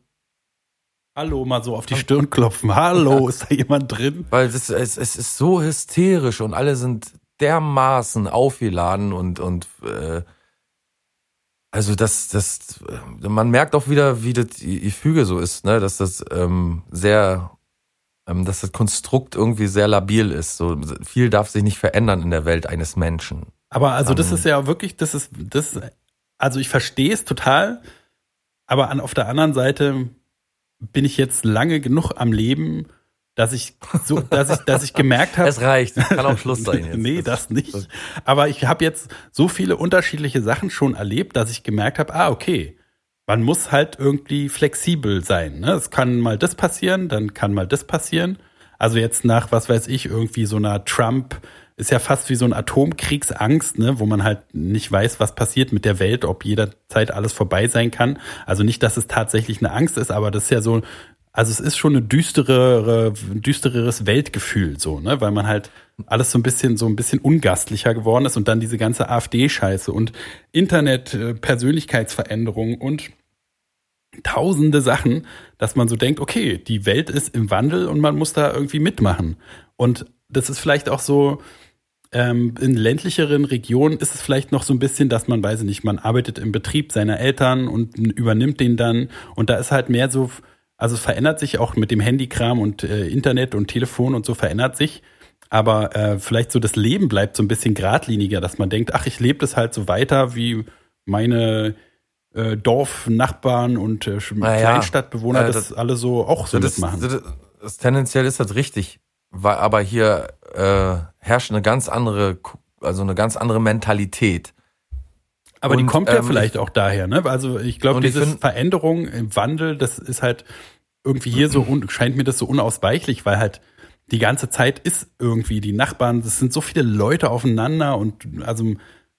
Hallo, mal so auf die Stirn klopfen. Hallo, ist da jemand drin? Weil es, es, es ist so hysterisch und alle sind dermaßen aufgeladen und, und äh, also das, das, äh, man merkt auch wieder, wie das die Füge so ist, ne, dass das ähm, sehr, dass das Konstrukt irgendwie sehr labil ist. So viel darf sich nicht verändern in der Welt eines Menschen. Aber also das Ähm. ist ja wirklich, das ist, das, also ich verstehe es total, aber an, auf der anderen Seite bin ich jetzt lange genug am Leben, dass ich so, dass ich, dass ich gemerkt habe, Es reicht, kann auch Schluss sein jetzt. nee, das nicht. Aber ich habe jetzt so viele unterschiedliche Sachen schon erlebt, dass ich gemerkt habe, ah, okay, man muss halt irgendwie flexibel sein. Ne? Es kann mal das passieren, dann kann mal das passieren. Also jetzt nach, was weiß ich, irgendwie so einer Trump, ist ja fast wie so ein Atomkriegsangst, ne, wo man halt nicht weiß, was passiert mit der Welt, ob jederzeit alles vorbei sein kann. Also nicht, dass es tatsächlich eine Angst ist, aber das ist ja so, also es ist schon eine düsterere, düstereres Weltgefühl, so, ne, weil man halt alles so ein bisschen, so ein bisschen ungastlicher geworden ist und dann diese ganze AfD-Scheiße und Internet, äh, Persönlichkeitsveränderung und tausende Sachen, dass man so denkt, okay, die Welt ist im Wandel und man muss da irgendwie mitmachen. Und das ist vielleicht auch so, ähm, in ländlicheren Regionen ist es vielleicht noch so ein bisschen, dass man, weiß ich nicht, man arbeitet im Betrieb seiner Eltern und übernimmt den dann. Und da ist halt mehr so, also es verändert sich auch mit dem Handykram und äh, Internet und Telefon und so verändert sich. Aber äh, vielleicht so das Leben bleibt so ein bisschen geradliniger, dass man denkt, ach, ich lebe das halt so weiter, wie meine äh, Dorfnachbarn und äh. Kleinstadtbewohner Äh, das, alle so auch so das, mitmachen. das, das, tendenziell ist das richtig, weil, aber hier äh, herrscht eine ganz andere, also eine ganz andere Mentalität. Aber die Und, kommt ja ähm, vielleicht auch daher, ne? Also ich glaube, ich diese find- Veränderung im Wandel, das ist halt irgendwie hier so scheint mir das so unausweichlich, weil halt die ganze Zeit ist irgendwie die Nachbarn, das sind so viele Leute aufeinander und also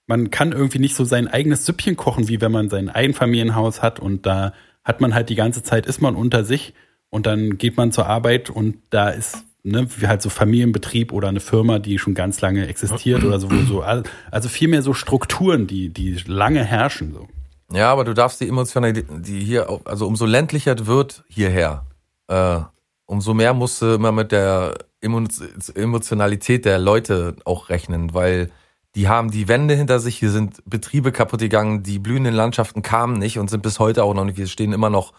man kann irgendwie nicht so sein eigenes Süppchen kochen, wie wenn man sein Einfamilienhaus hat und da hat man halt die ganze Zeit ist man unter sich und dann geht man zur Arbeit und da ist ne, wie halt so Familienbetrieb oder eine Firma, die schon ganz lange existiert oder so, so also viel mehr so Strukturen, die die lange herrschen so. Ja, aber du darfst die Emotionalität, die hier, also umso ländlicher es wird hierher, äh, umso mehr musst du immer mit der Emo- Emotionalität der Leute auch rechnen, weil die haben die Wände hinter sich, hier sind Betriebe kaputt gegangen, die blühenden Landschaften kamen nicht und sind bis heute auch noch nicht, wir stehen immer noch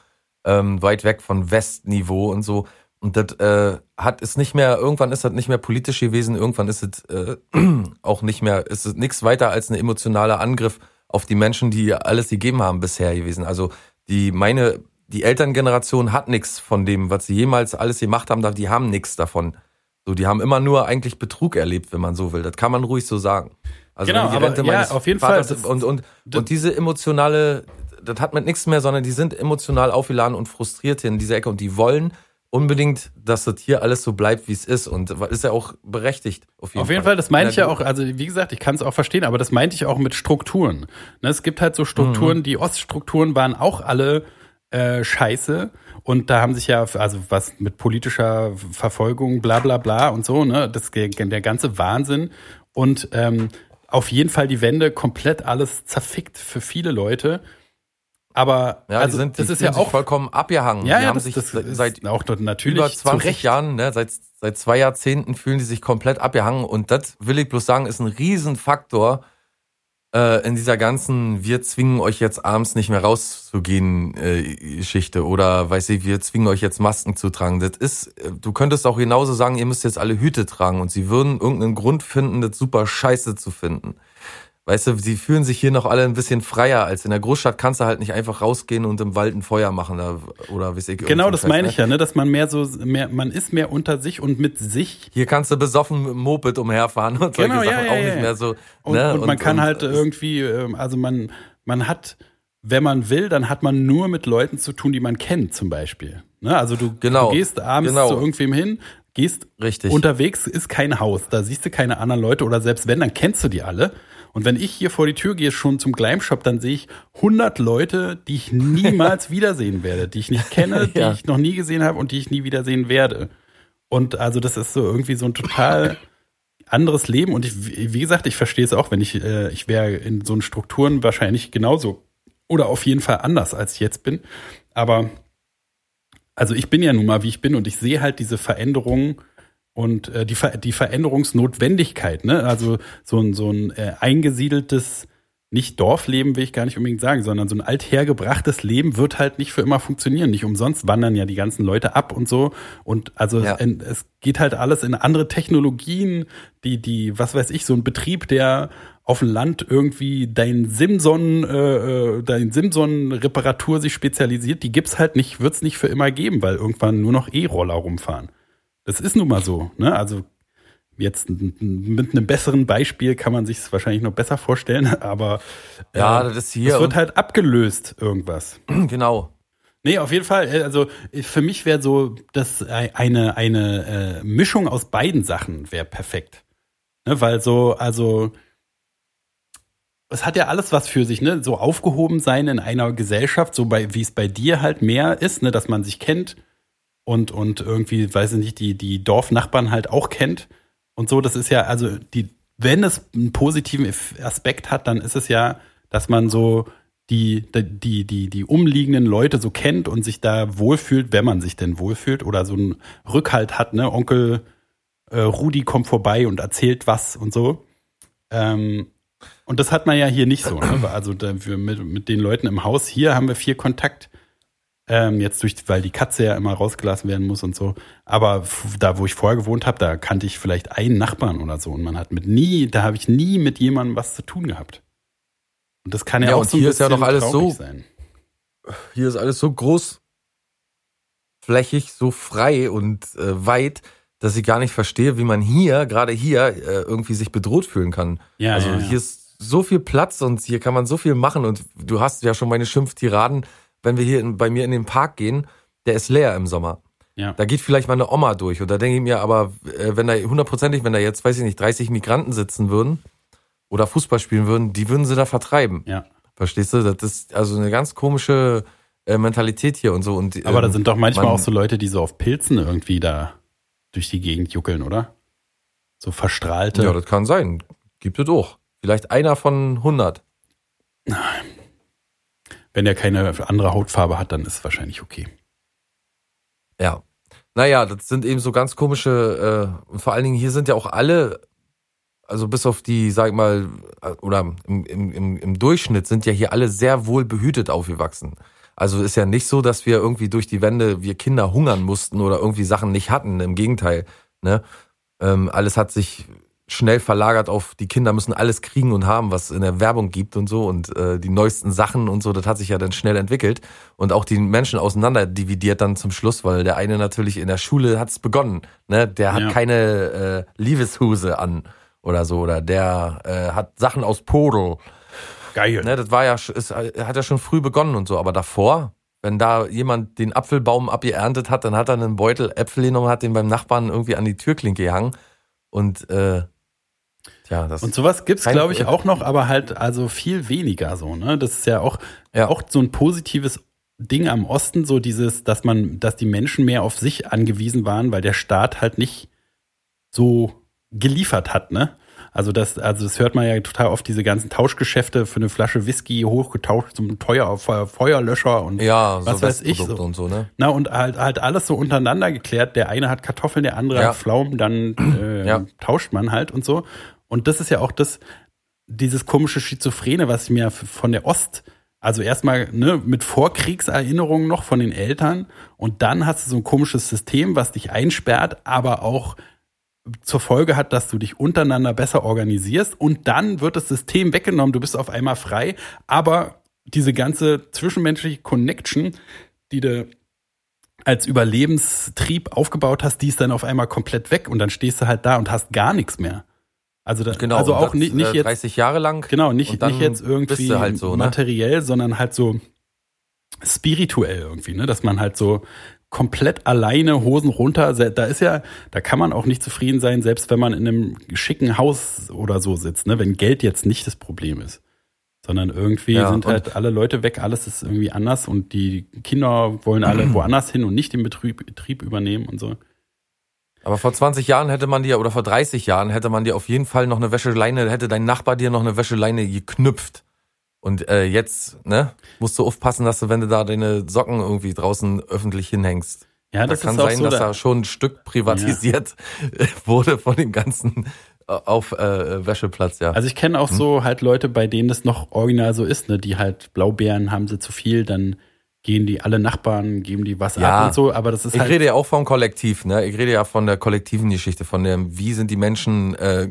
ähm, weit weg von Westniveau und so. Und das äh, hat es nicht mehr, irgendwann ist das nicht mehr politisch gewesen, irgendwann ist es äh, auch nicht mehr, ist es nichts weiter als ein emotionaler Angriff auf die Menschen, die alles gegeben haben bisher gewesen. Also die meine die Elterngeneration hat nichts von dem, was sie jemals alles gemacht haben, die haben nichts davon. So, die haben immer nur eigentlich Betrug erlebt, wenn man so will. Das kann man ruhig so sagen. Also Genau, die aber Rente ja, auf jeden Vaters Fall, das- und und das- und diese emotionale, das hat mit nichts mehr, sondern die sind emotional aufgeladen und frustriert hier in dieser Ecke und die wollen unbedingt, dass das hier alles so bleibt, wie es ist und ist ja auch berechtigt. Auf jeden, Auf jeden Fall, das meine ich ja auch, also wie gesagt, ich kann es auch verstehen, aber das meinte ich auch mit Strukturen. Ne, es gibt halt so Strukturen, die Oststrukturen waren auch alle äh, Scheiße. Und da haben sich ja, also was mit politischer Verfolgung, bla bla bla und so, ne, das der ganze Wahnsinn. Und ähm, auf jeden Fall die Wende komplett alles zerfickt für viele Leute. Aber Ja, also, die sind, das die ist fühlen ja auch vollkommen abgehangen. ja, die ja, haben das, sich das ist seit auch natürlich über zu 20 Recht. Jahren, ne, seit, seit zwei Jahrzehnten fühlen die sich komplett abgehangen. Und das will ich bloß sagen, ist ein Riesenfaktor äh, in dieser ganzen Wir zwingen euch jetzt abends nicht mehr rauszugehen äh, Geschichte. Oder weiß ich, wir zwingen euch jetzt Masken zu tragen. Das ist, äh, du könntest auch genauso sagen, ihr müsst jetzt alle Hüte tragen. Und sie würden irgendeinen Grund finden, das super scheiße zu finden. Weißt du, sie fühlen sich hier noch alle ein bisschen freier als in der Großstadt. Kannst du halt nicht einfach rausgehen und im Wald ein Feuer machen da, oder weiß ich. Genau, das ein meine Scheiß, ich ja, ne, dass man mehr so, mehr, man ist mehr unter sich und mit sich. Hier kannst du besoffen mit dem Moped umherfahren und solche Genau, ja, Sachen ja, auch ja, nicht mehr so. Und, ne? und man kann und halt es- irgendwie, ähm, also man, man hat, wenn man will, dann hat man nur mit Leuten zu tun, die man kennt, zum Beispiel. Ne? Also du, Genau, du gehst abends genau. zu irgendwem hin, gehst Richtig. unterwegs, ist kein Haus, da siehst du keine anderen Leute oder selbst wenn, dann kennst du die alle. Und wenn ich hier vor die Tür gehe, schon zum Gleimshop, dann sehe ich 100 Leute, die ich niemals wiedersehen werde, die ich nicht kenne, die Ja. ich noch nie gesehen habe und die ich nie wiedersehen werde. Und also das ist so irgendwie so ein total anderes Leben und ich, wie gesagt, ich verstehe es auch, wenn ich, äh, ich wäre in so Strukturen wahrscheinlich genauso oder auf jeden Fall anders, als ich jetzt bin. Aber also ich bin ja nun mal, wie ich bin und ich sehe halt diese Veränderungen und äh, die, Ver die Veränderungsnotwendigkeit, ne? Also so ein, so ein äh, eingesiedeltes, nicht Dorfleben will ich gar nicht unbedingt sagen, sondern so ein althergebrachtes Leben wird halt nicht für immer funktionieren. Nicht umsonst wandern ja die ganzen Leute ab und so. Und also Ja. es, es geht halt alles in andere Technologien, die, die, was weiß ich, so ein Betrieb, der auf dem Land irgendwie dein Simson, äh, äh, dein Simson-Reparatur sich spezialisiert, die gibt's halt nicht, wird's nicht für immer geben, weil irgendwann nur noch E-Roller rumfahren. Das ist nun mal so, ne? Also jetzt mit einem besseren Beispiel kann man sich es wahrscheinlich noch besser vorstellen, aber Ja, äh, das hier es wird halt abgelöst irgendwas. genau. Nee, auf jeden Fall. äh, Also äh, für mich wäre so, dass ei- eine eine äh, Mischung aus beiden Sachen wäre perfekt, ne? Weil so also es hat ja alles was für sich, ne? So aufgehoben sein in einer Gesellschaft, so bei wie es bei dir halt mehr ist, ne? Dass man sich kennt und und irgendwie, weiß ich nicht, die die Dorfnachbarn halt auch kennt und so. Das ist ja also die, wenn es einen positiven Aspekt hat, dann ist es ja, dass man so die, die, die, die umliegenden Leute so kennt und sich da wohlfühlt, wenn man sich denn wohlfühlt oder so einen Rückhalt hat, ne? Onkel äh, Rudi kommt vorbei und erzählt was und so. Ähm, und das hat man ja hier nicht so. Ne? Also da wir mit, mit den Leuten im Haus hier haben wir viel Kontakt. Ähm, jetzt durch, weil die Katze ja immer rausgelassen werden muss und so. Aber da, wo ich vorher gewohnt habe, da kannte ich vielleicht einen Nachbarn oder so. Und man hat mit nie, da habe ich nie mit jemandem was zu tun gehabt. Und das kann ja, Ja, auch so ein hier ist ja bisschen doch alles so- sein. Hier ist alles so großflächig, so frei und äh, weit, dass ich gar nicht verstehe, wie man hier, gerade hier, äh, irgendwie sich bedroht fühlen kann. Ja, also ja, ja. hier ist so viel Platz und hier kann man so viel machen und du hast ja schon meine Schimpftiraden, wenn wir hier in, bei mir in den Park gehen, der ist leer im Sommer. Ja. Da geht vielleicht mal eine Oma durch und da denke ich mir aber, äh, wenn da hundertprozentig, wenn da jetzt, weiß ich nicht, 30 Migranten sitzen würden oder Fußball spielen würden, die würden sie da vertreiben. ja. Verstehst du? Das ist also eine ganz komische äh, Mentalität hier und so. Und, Aber da ähm, sind doch manchmal man- auch so Leute, die so auf Pilzen irgendwie da durch die Gegend juckeln, oder? So verstrahlte. Ja, das kann sein. Gibt es auch. Vielleicht einer von 100. Wenn er keine andere Hautfarbe hat, dann ist es wahrscheinlich okay. Ja. Naja, das sind eben so ganz komische, äh, vor allen Dingen hier sind ja auch alle, also bis auf die, sag ich mal, äh, oder im, im, im, im Durchschnitt sind ja hier alle sehr wohl behütet aufgewachsen. Also ist ja nicht so, dass wir irgendwie durch die Wände, wir Kinder hungern mussten oder irgendwie Sachen nicht hatten. Im Gegenteil. Ne? Ähm, alles hat sich schnell verlagert auf, die Kinder müssen alles kriegen und haben, was in der Werbung gibt und so. Und äh, die neuesten Sachen und so, das hat sich ja dann schnell entwickelt. Und auch die Menschen auseinander dividiert dann zum Schluss, weil der eine natürlich in der Schule hat's begonnen, ne, der hat Ja. keine äh, Liebeshuse an oder so. Oder der äh, hat Sachen aus Podel, Geil. ne, das war ja, ist, hat ja schon früh begonnen und so, aber davor, wenn da jemand den Apfelbaum abgeerntet hat, dann hat er einen Beutel Äpfel genommen, hat den beim Nachbarn irgendwie an die Türklinke gehangen. Und äh, tja, das Und sowas gibt's, glaube ich, auch noch, aber halt also viel weniger so, ne? Das ist ja auch, Ja. auch so ein positives Ding am Osten, so dieses, dass man, dass die Menschen mehr auf sich angewiesen waren, weil der Staat halt nicht so geliefert hat, ne? Also das, also das hört man ja total oft, diese ganzen Tauschgeschäfte für eine Flasche Whisky hochgetauscht zum teuer Feuer, Feuerlöscher und Ja, was so weiß ich. So. und so, ne? Na, und halt, halt alles so untereinander geklärt. Der eine hat Kartoffeln, der andere Ja. hat Pflaumen, dann äh, Ja. tauscht man halt und so. Und das ist ja auch das, dieses komische Schizophrene, was ich mir von der Ost, also erstmal ne, mit Vorkriegserinnerungen noch von den Eltern. Und dann hast du so ein komisches System, was dich einsperrt, aber auch zur Folge hat, dass du dich untereinander besser organisierst. Und dann wird das System weggenommen, du bist auf einmal frei, aber diese ganze zwischenmenschliche Connection, die du als Überlebenstrieb aufgebaut hast, die ist dann auf einmal komplett weg. Und dann stehst du halt da und hast gar nichts mehr. Also, da, Genau. also auch das, nicht, nicht äh, jetzt 30 Jahre lang. Genau, nicht, nicht jetzt irgendwie halt so, ne? materiell, sondern halt so spirituell irgendwie, ne? Dass man halt so komplett alleine Hosen runter, da ist ja, da kann man auch nicht zufrieden sein, selbst wenn man in einem schicken Haus oder so sitzt, ne? Wenn Geld jetzt nicht das Problem ist. Sondern irgendwie Ja, sind halt alle Leute weg, alles ist irgendwie anders und die Kinder wollen alle woanders hin und nicht den Betrieb, Betrieb übernehmen und so. Aber vor 20 Jahren hätte man dir, oder vor 30 Jahren hätte man dir auf jeden Fall noch eine Wäscheleine, hätte dein Nachbar dir noch eine Wäscheleine geknüpft. Und äh, jetzt, ne, musst du aufpassen, dass du, wenn du da deine Socken irgendwie draußen öffentlich hinhängst. Ja, da das kann ist auch sein, so. dass da- da schon ein Stück privatisiert wurde von dem ganzen äh, auf äh, Wäscheplatz, ja. Also ich kenne Hm? auch so halt Leute, bei denen das noch original so ist, ne, die halt Blaubeeren haben sie zu viel, dann gehen die alle Nachbarn, geben die was Ja. ab und so, aber das ist ich halt rede ja auch vom Kollektiv, ne? Ich rede ja von der kollektiven Geschichte, von dem, wie sind die Menschen äh,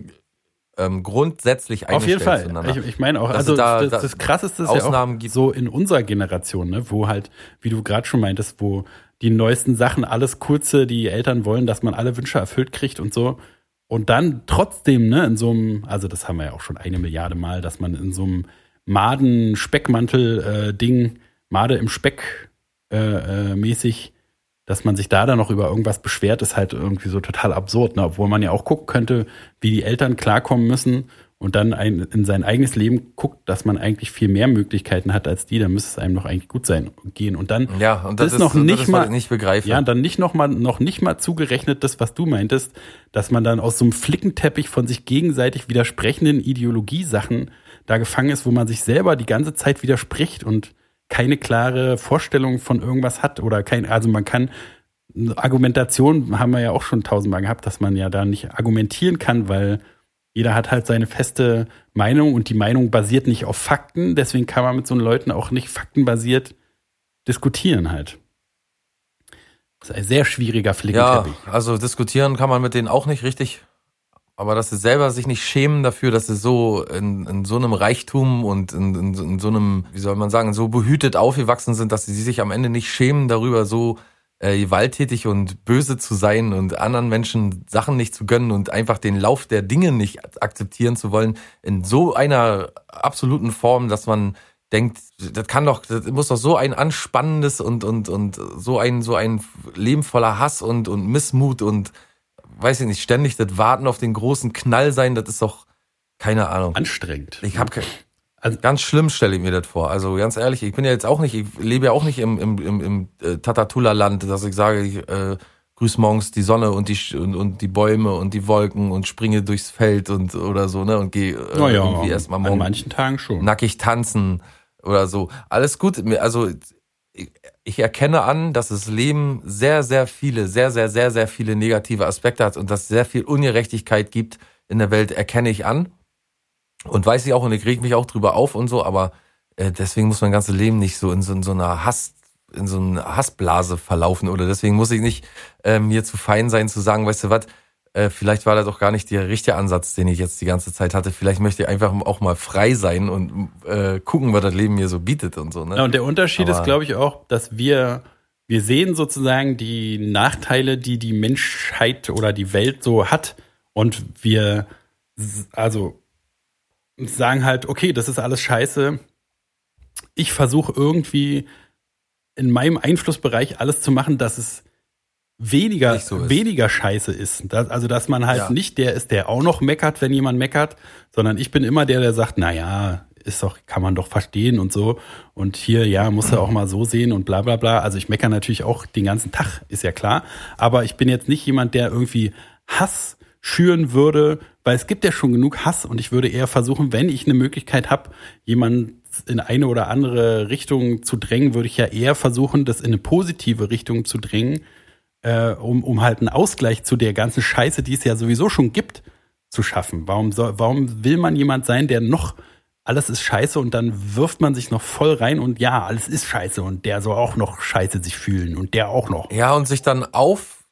ähm, grundsätzlich auf jeden eingestellt Fall. Ich, ich meine auch, also da- das, da das krasseste ist ja Ausnahmen auch gibt. so in unserer Generation, ne, wo halt, wie du gerade schon meintest, wo die neuesten Sachen alles kurze, die Eltern wollen, dass man alle Wünsche erfüllt kriegt und so. Und dann trotzdem, ne, in so einem, also das haben wir ja auch schon eine Milliarde Mal, dass man in so einem Maden-Speckmantel-Ding, Made im Speck äh, äh, mäßig, dass man sich da dann noch über irgendwas beschwert, ist halt irgendwie so total absurd, ne? obwohl man ja auch gucken könnte, wie die Eltern klarkommen müssen und dann ein, in sein eigenes Leben guckt, dass man eigentlich viel mehr Möglichkeiten hat als die, dann müsste es einem noch eigentlich gut sein gehen. Und dann ja, und das, das ist noch das nicht ist, mal- nicht begreife. ja, dann nicht noch mal, noch nicht mal zugerechnet das, was du meintest, dass man dann aus so einem Flickenteppich von sich gegenseitig widersprechenden Ideologiesachen da gefangen ist, wo man sich selber die ganze Zeit widerspricht und keine klare Vorstellung von irgendwas hat oder kein, also man kann Argumentation haben wir ja auch schon tausendmal gehabt, dass man ja da nicht argumentieren kann, weil jeder hat halt seine feste Meinung und die Meinung basiert nicht auf Fakten, deswegen kann man mit so Leuten auch nicht faktenbasiert diskutieren halt. Das ist ein sehr schwieriger Ja, Flickenteppich. also diskutieren kann man mit denen auch nicht richtig. Aber dass sie selber sich nicht schämen dafür, dass sie so in, in so einem Reichtum und in, in, so- in so einem, wie soll man sagen, so behütet aufgewachsen sind, dass sie sich am Ende nicht schämen darüber, so äh, gewalttätig und böse zu sein und anderen Menschen Sachen nicht zu gönnen und einfach den Lauf der Dinge nicht akzeptieren zu wollen, in so einer absoluten Form, dass man denkt, das kann doch, das muss doch so ein anspannendes und, und, und so ein, so ein Leben voller Hass und, und Missmut und weiß ich nicht, ständig das Warten auf den großen Knall sein, das ist doch, keine Ahnung. Anstrengend. Ich habe Also- ganz schlimm stelle ich mir das vor. Also ganz ehrlich, ich bin ja jetzt auch nicht, ich lebe ja auch nicht im im im, im äh, Tatatula-Land, dass ich sage, ich äh, grüß morgens die Sonne und die und, und die Bäume und die Wolken und springe durchs Feld und oder so ne und gehe äh, naja, irgendwie erstmal an morgen manchen Tagen schon. nackig tanzen oder so. Alles gut. Also ich, ich erkenne an, dass das Leben sehr, sehr viele, sehr, sehr, sehr, sehr viele negative Aspekte hat und dass es sehr viel Ungerechtigkeit gibt in der Welt, erkenne ich an. Und weiß ich auch und ich reg mich auch drüber auf und so, aber äh, deswegen muss mein ganzes Leben nicht so in so, in so einer Hass, in so einer Hassblase verlaufen oder deswegen muss ich nicht ähm, mir zu fein sein zu sagen, weißt du was, äh, vielleicht war das doch gar nicht der richtige Ansatz, den ich jetzt die ganze Zeit hatte. Vielleicht möchte ich einfach auch mal frei sein und äh, gucken, was das Leben mir so bietet und so. Ne? Ja, und der Unterschied Aber- ist, glaube ich, auch, dass wir, wir sehen sozusagen die Nachteile, die die Menschheit oder die Welt so hat. Und wir, also, sagen halt, okay, das ist alles scheiße. Ich versuche irgendwie in meinem Einflussbereich alles zu machen, dass es weniger, so weniger scheiße ist. Das, also, dass man halt Ja. nicht der ist, der auch noch meckert, wenn jemand meckert, sondern ich bin immer der, der sagt, na ja, ist doch, kann man doch verstehen und so. Und hier, ja, muss er auch mal so sehen und bla bla bla. Also ich meckere natürlich auch den ganzen Tag, ist ja klar. Aber ich bin jetzt nicht jemand, der irgendwie Hass schüren würde, weil es gibt ja schon genug Hass und ich würde eher versuchen, wenn ich eine Möglichkeit habe, jemanden in eine oder andere Richtung zu drängen, würde ich ja eher versuchen, das in eine positive Richtung zu drängen, äh, um, um halt einen Ausgleich zu der ganzen Scheiße, die es ja sowieso schon gibt, zu schaffen. Warum, soll, warum will man jemand sein, der noch alles ist scheiße und dann wirft man sich noch voll rein und ja, alles ist scheiße und der soll auch noch scheiße sich fühlen und der auch noch. Ja, und sich dann auf,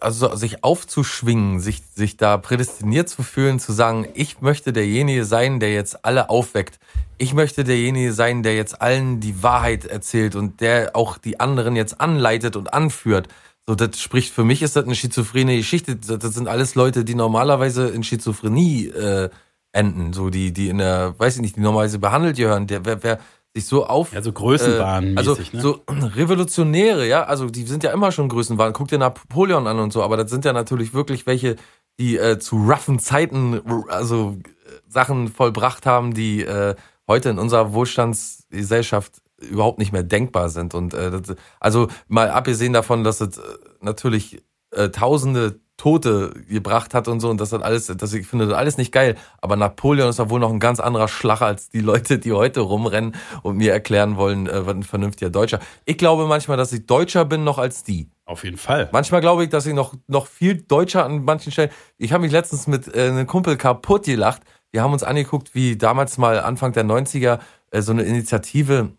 also sich aufzuschwingen, sich, sich da prädestiniert zu fühlen, zu sagen, ich möchte derjenige sein, der jetzt alle aufweckt. Ich möchte derjenige sein, der jetzt allen die Wahrheit erzählt und der auch die anderen jetzt anleitet und anführt. So, das spricht für mich ist das eine schizophrene Geschichte. Das sind alles Leute, die normalerweise in Schizophrenie äh, enden, so die, die in der, weiß ich nicht, die normalerweise behandelt gehören. Der, wer, wer sich so auf. Ja, so Größenwahn. Äh, also ne? so Revolutionäre, ja, also die sind ja immer schon Größenwahn. Guck dir Napoleon an und so, aber das sind ja natürlich wirklich welche, die äh, zu roughen Zeiten, also äh, Sachen vollbracht haben, die äh, heute in unserer Wohlstandsgesellschaft überhaupt nicht mehr denkbar sind. Und äh, das, also mal abgesehen davon, dass es äh, natürlich äh, tausende Tote gebracht hat und so und das hat alles, das ich finde das alles nicht geil. Aber Napoleon ist ja wohl noch ein ganz anderer Schlag als die Leute, die heute rumrennen und mir erklären wollen, äh, was ein vernünftiger Deutscher. Ich glaube manchmal, dass ich Deutscher bin noch als die. Auf jeden Fall. Manchmal glaube ich, dass ich noch noch viel Deutscher an manchen Stellen. Ich habe mich letztens mit äh, einem Kumpel kaputt gelacht. Wir haben uns angeguckt, wie damals mal Anfang der 90er äh, so eine Initiative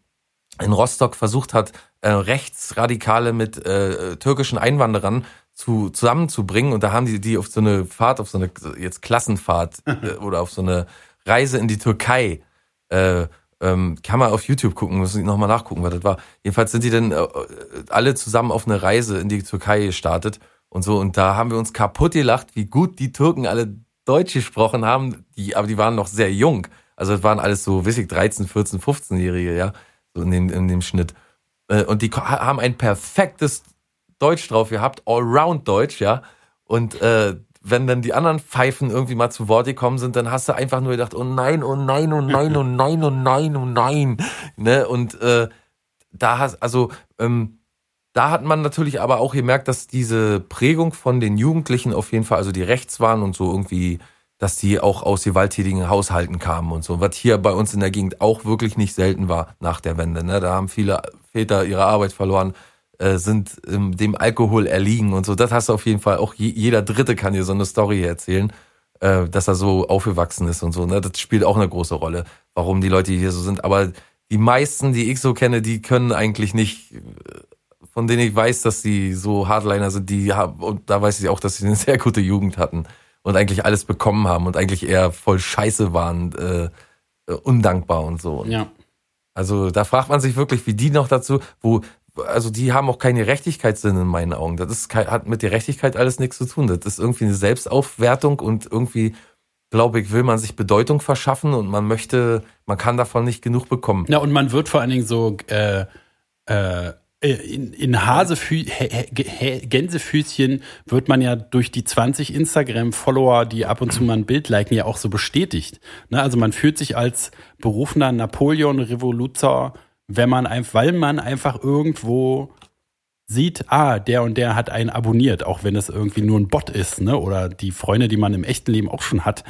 in Rostock versucht hat, äh, Rechtsradikale mit äh, türkischen Einwanderern zu, zusammenzubringen. Und da haben die die auf so eine Fahrt, auf so eine jetzt Klassenfahrt äh, oder auf so eine Reise in die Türkei. Äh, ähm, kann man auf YouTube gucken, muss ich nochmal nachgucken, was das war. Jedenfalls sind die dann äh, alle zusammen auf eine Reise in die Türkei gestartet und so. Und da haben wir uns kaputt gelacht, wie gut die Türken alle Deutsch gesprochen haben, die, aber die waren noch sehr jung. Also das waren alles so, weiß ich, 13, 14, 15-Jährige, ja in, den, in dem Schnitt. Äh, und die haben ein perfektes Deutsch drauf gehabt, Allround-Deutsch, ja. Und äh, wenn dann die anderen Pfeifen irgendwie mal zu Wort gekommen sind, dann hast du einfach nur gedacht, oh nein, oh nein, oh nein, oh nein, oh nein, oh nein. Ne? Und äh, da hast, also ähm, da hat man natürlich aber auch gemerkt, dass diese Prägung von den Jugendlichen auf jeden Fall, also die rechts waren und so irgendwie dass die auch aus gewalttätigen Haushalten kamen und so. Was hier bei uns in der Gegend auch wirklich nicht selten war nach der Wende. Ne? Da haben viele Väter ihre Arbeit verloren, äh, sind ähm, dem Alkohol erliegen und so. Das hast du auf jeden Fall. Auch je, jeder Dritte kann dir so eine Story erzählen, äh, dass er so aufgewachsen ist und so. Ne? Das spielt auch eine große Rolle, warum die Leute hier so sind. Aber die meisten, die ich so kenne, die können eigentlich nicht, äh, von denen ich weiß, dass sie so Hardliner sind, die haben, und da weiß ich auch, dass sie eine sehr gute Jugend hatten und eigentlich alles bekommen haben und eigentlich eher voll scheiße waren, äh, äh, undankbar und so. Ja. Also da fragt man sich wirklich, wie die noch dazu, wo, also die haben auch keine Gerechtigkeitssinn in meinen Augen. Das ist, hat mit Gerechtigkeit alles nichts zu tun. Das ist irgendwie eine Selbstaufwertung und irgendwie, glaube ich, will man sich Bedeutung verschaffen und man möchte, man kann davon nicht genug bekommen. Ja, und man wird vor allen Dingen so äh, äh, in, in Hasefü Gänsefüßchen wird man ja durch die 20 Instagram-Follower, die ab und zu mal ein Bild liken, ja auch so bestätigt. Ne? Also man fühlt sich als berufener Napoleon-Revoluzer, wenn man einfach, weil man einfach irgendwo sieht, ah, der und der hat einen abonniert, auch wenn es irgendwie nur ein Bot ist, ne? Oder die Freunde, die man im echten Leben auch schon hat.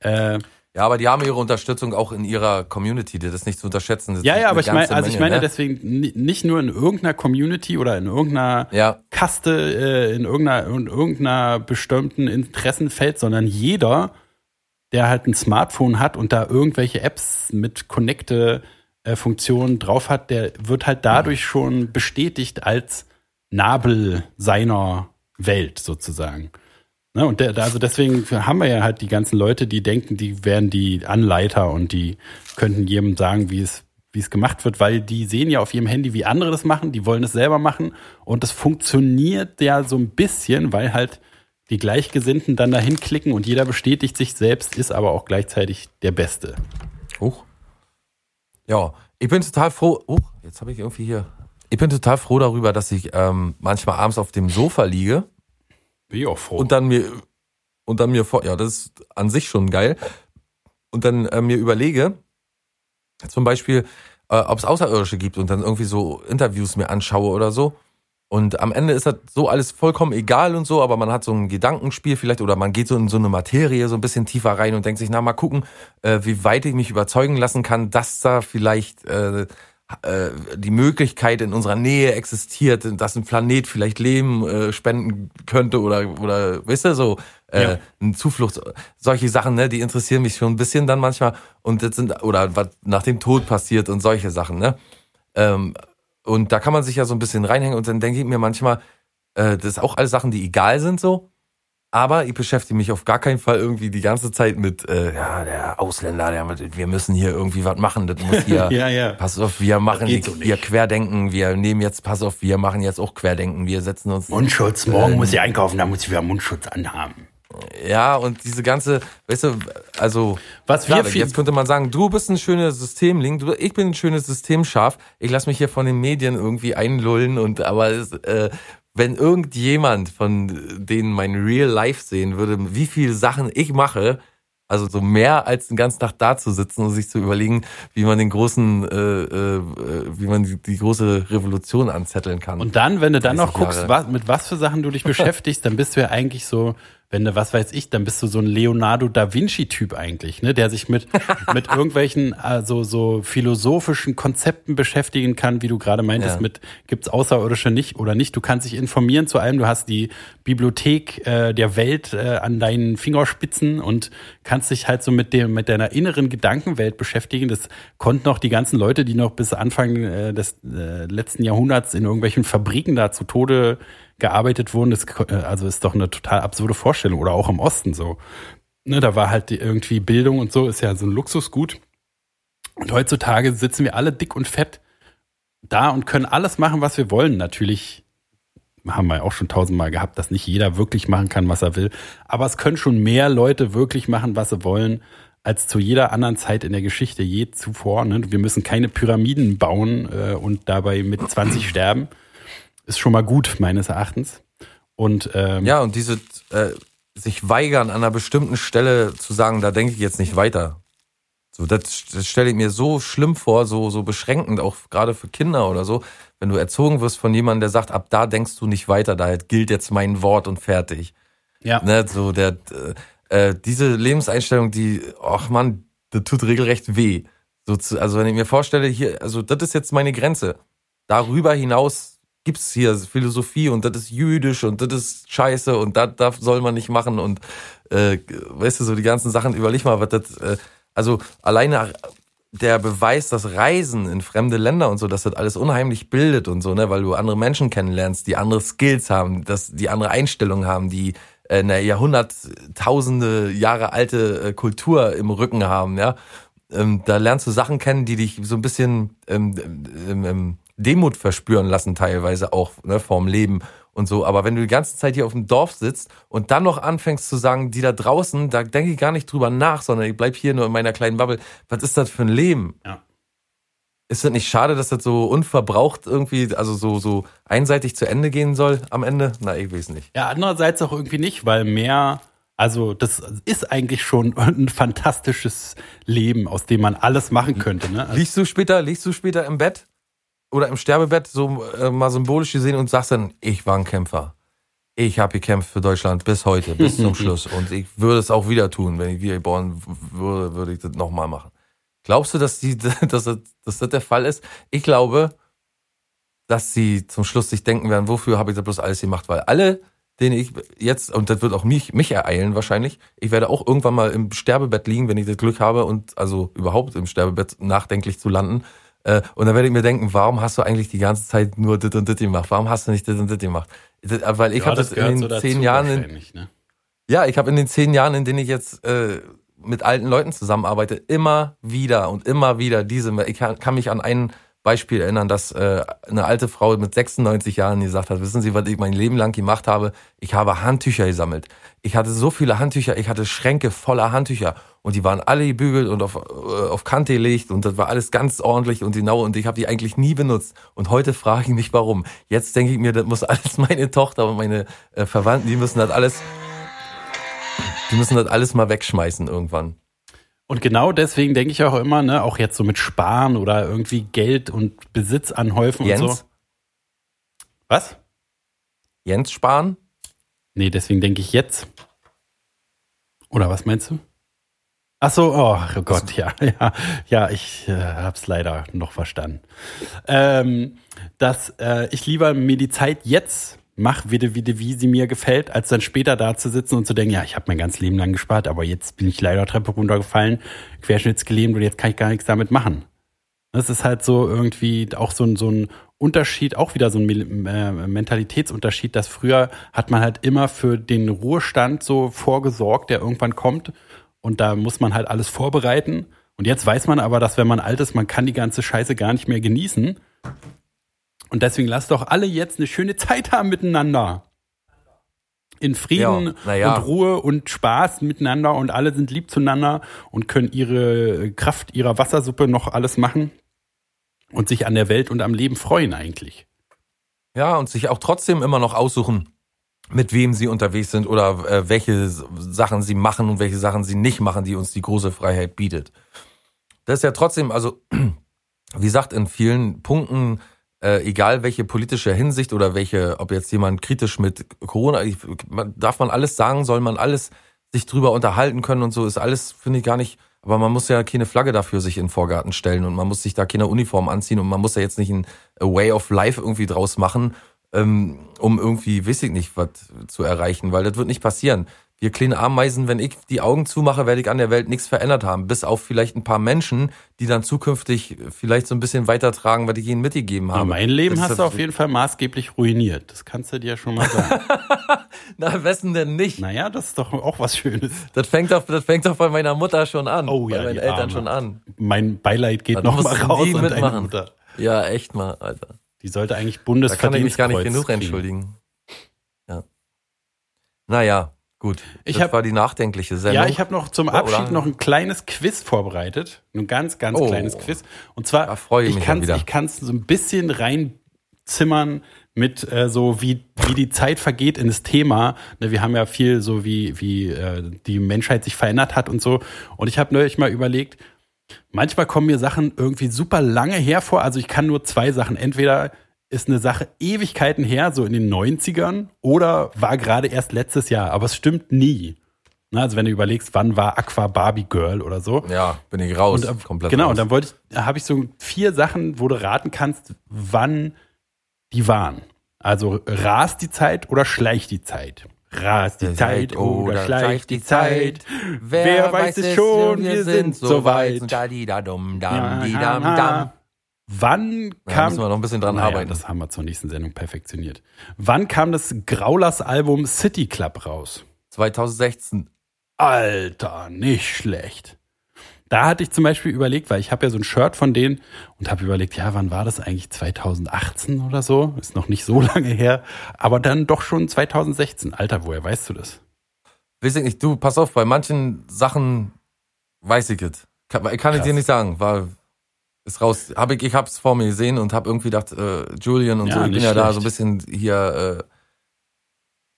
Äh, ja, aber die haben ihre Unterstützung auch in ihrer Community, das ist nicht zu unterschätzen. Ja, ja, aber ich meine, also ich meine ne? deswegen nicht nur in irgendeiner Community oder in irgendeiner ja. Kaste, äh, in irgendeiner, in irgendeiner bestimmten Interessenfeld, sondern jeder, der halt ein Smartphone hat und da irgendwelche Apps mit Connecte-Funktionen drauf hat, der wird halt dadurch schon bestätigt als Nabel seiner Welt sozusagen. Ne, und der, also deswegen haben wir ja halt die ganzen Leute, die denken, die wären die Anleiter und die könnten jedem sagen, wie es, wie es gemacht wird, weil die sehen ja auf ihrem Handy, wie andere das machen, die wollen es selber machen und das funktioniert ja so ein bisschen, weil halt die Gleichgesinnten dann dahin klicken und jeder bestätigt sich selbst, ist aber auch gleichzeitig der Beste. Huch. Ja, ich bin total froh. Huch, jetzt habe ich irgendwie hier. Ich bin total froh darüber, dass ich ähm, manchmal abends auf dem Sofa liege bin ich auch froh. Und dann mir, und dann mir vor, ja, das ist an sich schon geil. Und dann äh, mir überlege, zum Beispiel, äh, ob es Außerirdische gibt und dann irgendwie so Interviews mir anschaue oder so. Und am Ende ist das so alles vollkommen egal und so, aber man hat so ein Gedankenspiel vielleicht oder man geht so in so eine Materie so ein bisschen tiefer rein und denkt sich, na mal gucken, äh, wie weit ich mich überzeugen lassen kann, dass da vielleicht äh, äh, die Möglichkeit in unserer Nähe existiert, dass ein Planet vielleicht Leben äh, spenden könnte oder oder weißt du so äh, Ja. eine Zuflucht, solche Sachen, ne, die interessieren mich schon ein bisschen dann manchmal und das sind oder was nach dem Tod passiert und solche Sachen, ne? Ähm, und da kann man sich ja so ein bisschen reinhängen und dann denke ich mir manchmal, äh, das ist auch alles Sachen, die egal sind so. Aber ich beschäftige mich auf gar keinen Fall irgendwie die ganze Zeit mit, äh, ja, der Ausländer, der, wir müssen hier irgendwie was machen, das muss hier, Ja, ja. pass auf, wir machen geht so hier Querdenken, wir nehmen jetzt, pass auf, wir machen jetzt auch Querdenken, wir setzen uns Mundschutz, morgen muss ich einkaufen, da muss ich wieder Mundschutz anhaben. Ja, und diese ganze, weißt du, also Was wir klar, jetzt könnte man sagen, du bist ein schönes Systemling, du, ich bin ein schönes Systemschaf, ich lasse mich hier von den Medien irgendwie einlullen und aber es, äh, wenn irgendjemand von denen mein Real Life sehen würde, wie viele Sachen ich mache, also so mehr als den ganzen Tag da zu sitzen und sich zu überlegen, wie man den großen, äh, äh, wie man die, die große Revolution anzetteln kann. Und dann, wenn du dann noch 30 guckst, was, mit was für Sachen du dich beschäftigst, dann bist du ja eigentlich so, wenn du, was weiß ich, dann bist du so ein Leonardo da Vinci-Typ eigentlich, ne, der sich mit, mit irgendwelchen, also so philosophischen Konzepten beschäftigen kann, wie du gerade meintest, Ja. mit gibt's Außerirdische nicht oder nicht. Du kannst dich informieren zu allem, du hast die Bibliothek äh, der Welt äh, an deinen Fingerspitzen und kannst dich halt so mit dem, mit deiner inneren Gedankenwelt beschäftigen. Das konnten auch die ganzen Leute, die noch bis Anfang äh, des äh, letzten Jahrhunderts in irgendwelchen Fabriken da zu Tode gearbeitet wurden. Das äh, also ist doch eine total absurde Vorstellung. Oder auch im Osten so. Ne, da war halt die, irgendwie Bildung und so, ist ja so ein Luxusgut. Und heutzutage sitzen wir alle dick und fett da und können alles machen, was wir wollen. Natürlich haben wir auch schon tausendmal gehabt, dass nicht jeder wirklich machen kann, was er will. Aber es können schon mehr Leute wirklich machen, was sie wollen, als zu jeder anderen Zeit in der Geschichte je zuvor. Ne? Wir müssen keine Pyramiden bauen äh, und dabei mit 20 sterben. Ist schon mal gut, meines Erachtens. Und ähm, Ja, und diese äh, sich weigern, an einer bestimmten Stelle zu sagen, da denke ich jetzt nicht weiter. So, das, das stelle ich mir so schlimm vor, so, so beschränkend, auch gerade für Kinder oder so, wenn du erzogen wirst von jemandem, der sagt, ab da denkst du nicht weiter, da gilt jetzt mein Wort und fertig. ja. Ne, so der äh, äh, diese Lebenseinstellung, die, ach man, das tut regelrecht weh. So zu, also wenn ich mir vorstelle, hier, also das ist jetzt meine Grenze. Darüber hinaus gibt's hier Philosophie und das ist jüdisch und das ist scheiße und das, das soll man nicht machen und äh, weißt du, so die ganzen Sachen, überleg mal, was das, äh, also alleine der Beweis, dass Reisen in fremde Länder und so, dass das alles unheimlich bildet und so, ne, weil du andere Menschen kennenlernst, die andere Skills haben, dass die andere Einstellungen haben, die äh, eine Jahrhunderttausende Jahre alte äh, Kultur im Rücken haben, ja. Ähm, da lernst du Sachen kennen, die dich so ein bisschen ähm, ähm, ähm, Demut verspüren lassen, teilweise auch ne, vorm Leben und so. Aber wenn du die ganze Zeit hier auf dem Dorf sitzt und dann noch anfängst zu sagen, die da draußen, da denke ich gar nicht drüber nach, sondern ich bleib hier nur in meiner kleinen Bubble. Was ist das für ein Leben? Ja. Ist das nicht schade, dass das so unverbraucht irgendwie, also so, so einseitig zu Ende gehen soll am Ende? Na, ich weiß nicht. Ja, andererseits auch irgendwie nicht, weil mehr, also das ist eigentlich schon ein fantastisches Leben, aus dem man alles machen könnte. Ne? Also, Liegst du später, liegst du später im Bett oder im Sterbebett so äh, mal symbolisch gesehen und sagst dann, ich war ein Kämpfer. Ich habe gekämpft für Deutschland bis heute, bis zum Schluss. Und ich würde es auch wieder tun, wenn ich wieder geboren würde, würde ich das nochmal machen. Glaubst du, dass, die, dass, das, dass das der Fall ist? Ich glaube, dass sie zum Schluss sich denken werden, wofür habe ich das bloß alles gemacht? Weil alle, denen ich jetzt, und das wird auch mich, mich ereilen wahrscheinlich, ich werde auch irgendwann mal im Sterbebett liegen, wenn ich das Glück habe und also überhaupt im Sterbebett nachdenklich zu landen. Äh, Und dann werde ich mir denken, warum hast du eigentlich die ganze Zeit nur dit und dit gemacht? Warum hast du nicht dit und dit gemacht? Das- Weil ich ja, habe das, gehört in den so zehn Jahren, in, ne? ja, ich habe in den zehn Jahren, in denen ich jetzt äh, mit alten Leuten zusammenarbeite, immer wieder und immer wieder diese. Ich kann, kann mich an ein Beispiel erinnern, dass äh, eine alte Frau mit 96 Jahren gesagt hat: Wissen Sie, was ich mein Leben lang gemacht habe? Ich habe Handtücher gesammelt. Ich hatte so viele Handtücher, ich hatte Schränke voller Handtücher und die waren alle gebügelt und auf, äh, auf Kante gelegt und das war alles ganz ordentlich und genau und ich habe die eigentlich nie benutzt. Und heute frage ich mich, warum. Jetzt denke ich mir, das muss alles meine Tochter und meine äh, Verwandten, die müssen das alles die müssen das alles mal wegschmeißen irgendwann. Und genau deswegen denke ich auch immer, ne, auch jetzt so mit Sparen oder irgendwie Geld und Besitz anhäufen und Jens? so. Was? Jens Spahn? Nee, deswegen denke ich jetzt. Oder was meinst du? Ach so, oh, oh Gott, ja, ja, ja, ich äh, hab's leider noch verstanden. Ähm, dass äh, ich lieber mir die Zeit jetzt mache, wie, wie, wie sie mir gefällt, als dann später da zu sitzen und zu denken, ja, ich habe mein ganzes Leben lang gespart, aber jetzt bin ich leider Treppe runtergefallen, querschnittsgelähmt und jetzt kann ich gar nichts damit machen. Das ist halt so irgendwie auch so ein, so ein Unterschied, auch wieder so ein äh, Mentalitätsunterschied, dass früher hat man halt immer für den Ruhestand so vorgesorgt, der irgendwann kommt und da muss man halt alles vorbereiten. Und jetzt weiß man aber, dass wenn man alt ist, man kann die ganze Scheiße gar nicht mehr genießen. Und deswegen lasst doch alle jetzt eine schöne Zeit haben miteinander. In Frieden Ja, na ja. und Ruhe und Spaß miteinander und alle sind lieb zueinander und können ihre Kraft ihrer Wassersuppe noch alles machen und sich an der Welt und am Leben freuen eigentlich. Ja, und sich auch trotzdem immer noch aussuchen, mit wem sie unterwegs sind oder äh, welche Sachen sie machen und welche Sachen sie nicht machen, die uns die große Freiheit bietet. Das ist ja trotzdem, also, wie gesagt, in vielen Punkten, äh, egal welche politische Hinsicht oder welche, ob jetzt jemand kritisch mit Corona, ich, man, darf man alles sagen, soll man alles sich drüber unterhalten können und so, ist alles, finde ich gar nicht, aber man muss ja keine Flagge dafür sich in den Vorgarten stellen und man muss sich da keine Uniform anziehen und man muss ja jetzt nicht ein Way of Life irgendwie draus machen, ähm, um irgendwie, weiß ich nicht, was zu erreichen, weil das wird nicht passieren. Wir kleine Ameisen, wenn ich die Augen zumache, werde ich an der Welt nichts verändert haben, bis auf vielleicht ein paar Menschen, die dann zukünftig vielleicht so ein bisschen weitertragen, was ich ihnen mitgegeben habe. mein Leben Das hast du auf jeden Fall maßgeblich ruiniert. Das kannst du dir schon mal sagen. Na, wessen denn nicht? naja, das ist doch auch was Schönes. Das fängt doch, das fängt doch bei meiner Mutter schon an. Oh ja, bei meinen Eltern Arme. schon an. Mein Beileid geht Dann noch mal mussten raus an deine. Mutter. Ja, echt mal, Alter. Die sollte eigentlich Da kann ich mich gar nicht Bundesverdienstkreuz genug kriegen. entschuldigen. Ja. Naja, gut. Ich das hab- war die nachdenkliche Sendung. Ja, ich habe noch zum Abschied noch ein kleines Quiz vorbereitet. Ein ganz, ganz Oh. kleines Quiz. Und zwar, Da freue ich ich kann es so ein bisschen reinzimmern mit äh, so, wie, wie die Zeit vergeht in das Thema. Ne, wir haben ja viel so, wie, wie äh, die Menschheit sich verändert hat und so. Und ich habe neulich mal überlegt, manchmal kommen mir Sachen irgendwie super lange hervor. Also ich kann nur zwei Sachen. Entweder ist eine Sache Ewigkeiten her, so in den 90ern, oder war gerade erst letztes Jahr. Aber es stimmt nie. Na, also wenn du überlegst, wann war Aqua Barbie Girl oder so. ja, bin ich raus. Und, äh, komplett genau, raus. und dann wollte ich, habe ich so vier Sachen, wo du raten kannst, wann die waren. Also rast die Zeit oder schleicht die Zeit? Rast die Zeit oder schleicht die Zeit? Wer weiß es schon, wir sind soweit. Da, di, da, dum, Ja, dam, di, ha, dam, dam. Wann Da kam. müssen wir noch ein bisschen dran Naja, arbeiten. Das haben wir zur nächsten Sendung perfektioniert. Wann kam das Graulers Album City Club raus? 2016. Alter, nicht schlecht. Da hatte ich zum Beispiel überlegt, weil ich habe ja so ein Shirt von denen und habe überlegt, ja, wann war das eigentlich? 2018 oder so? Ist noch nicht so lange her, aber dann doch schon 2016. Alter, woher weißt du das? Weiß ich nicht, du, pass auf, bei manchen Sachen weiß ich es. Kann, kann ich dir nicht sagen, war, ist raus. Hab ich, ich hab's vor mir gesehen und hab irgendwie gedacht, äh, Julian und Ja, so, ich bin ja da so ein bisschen hier,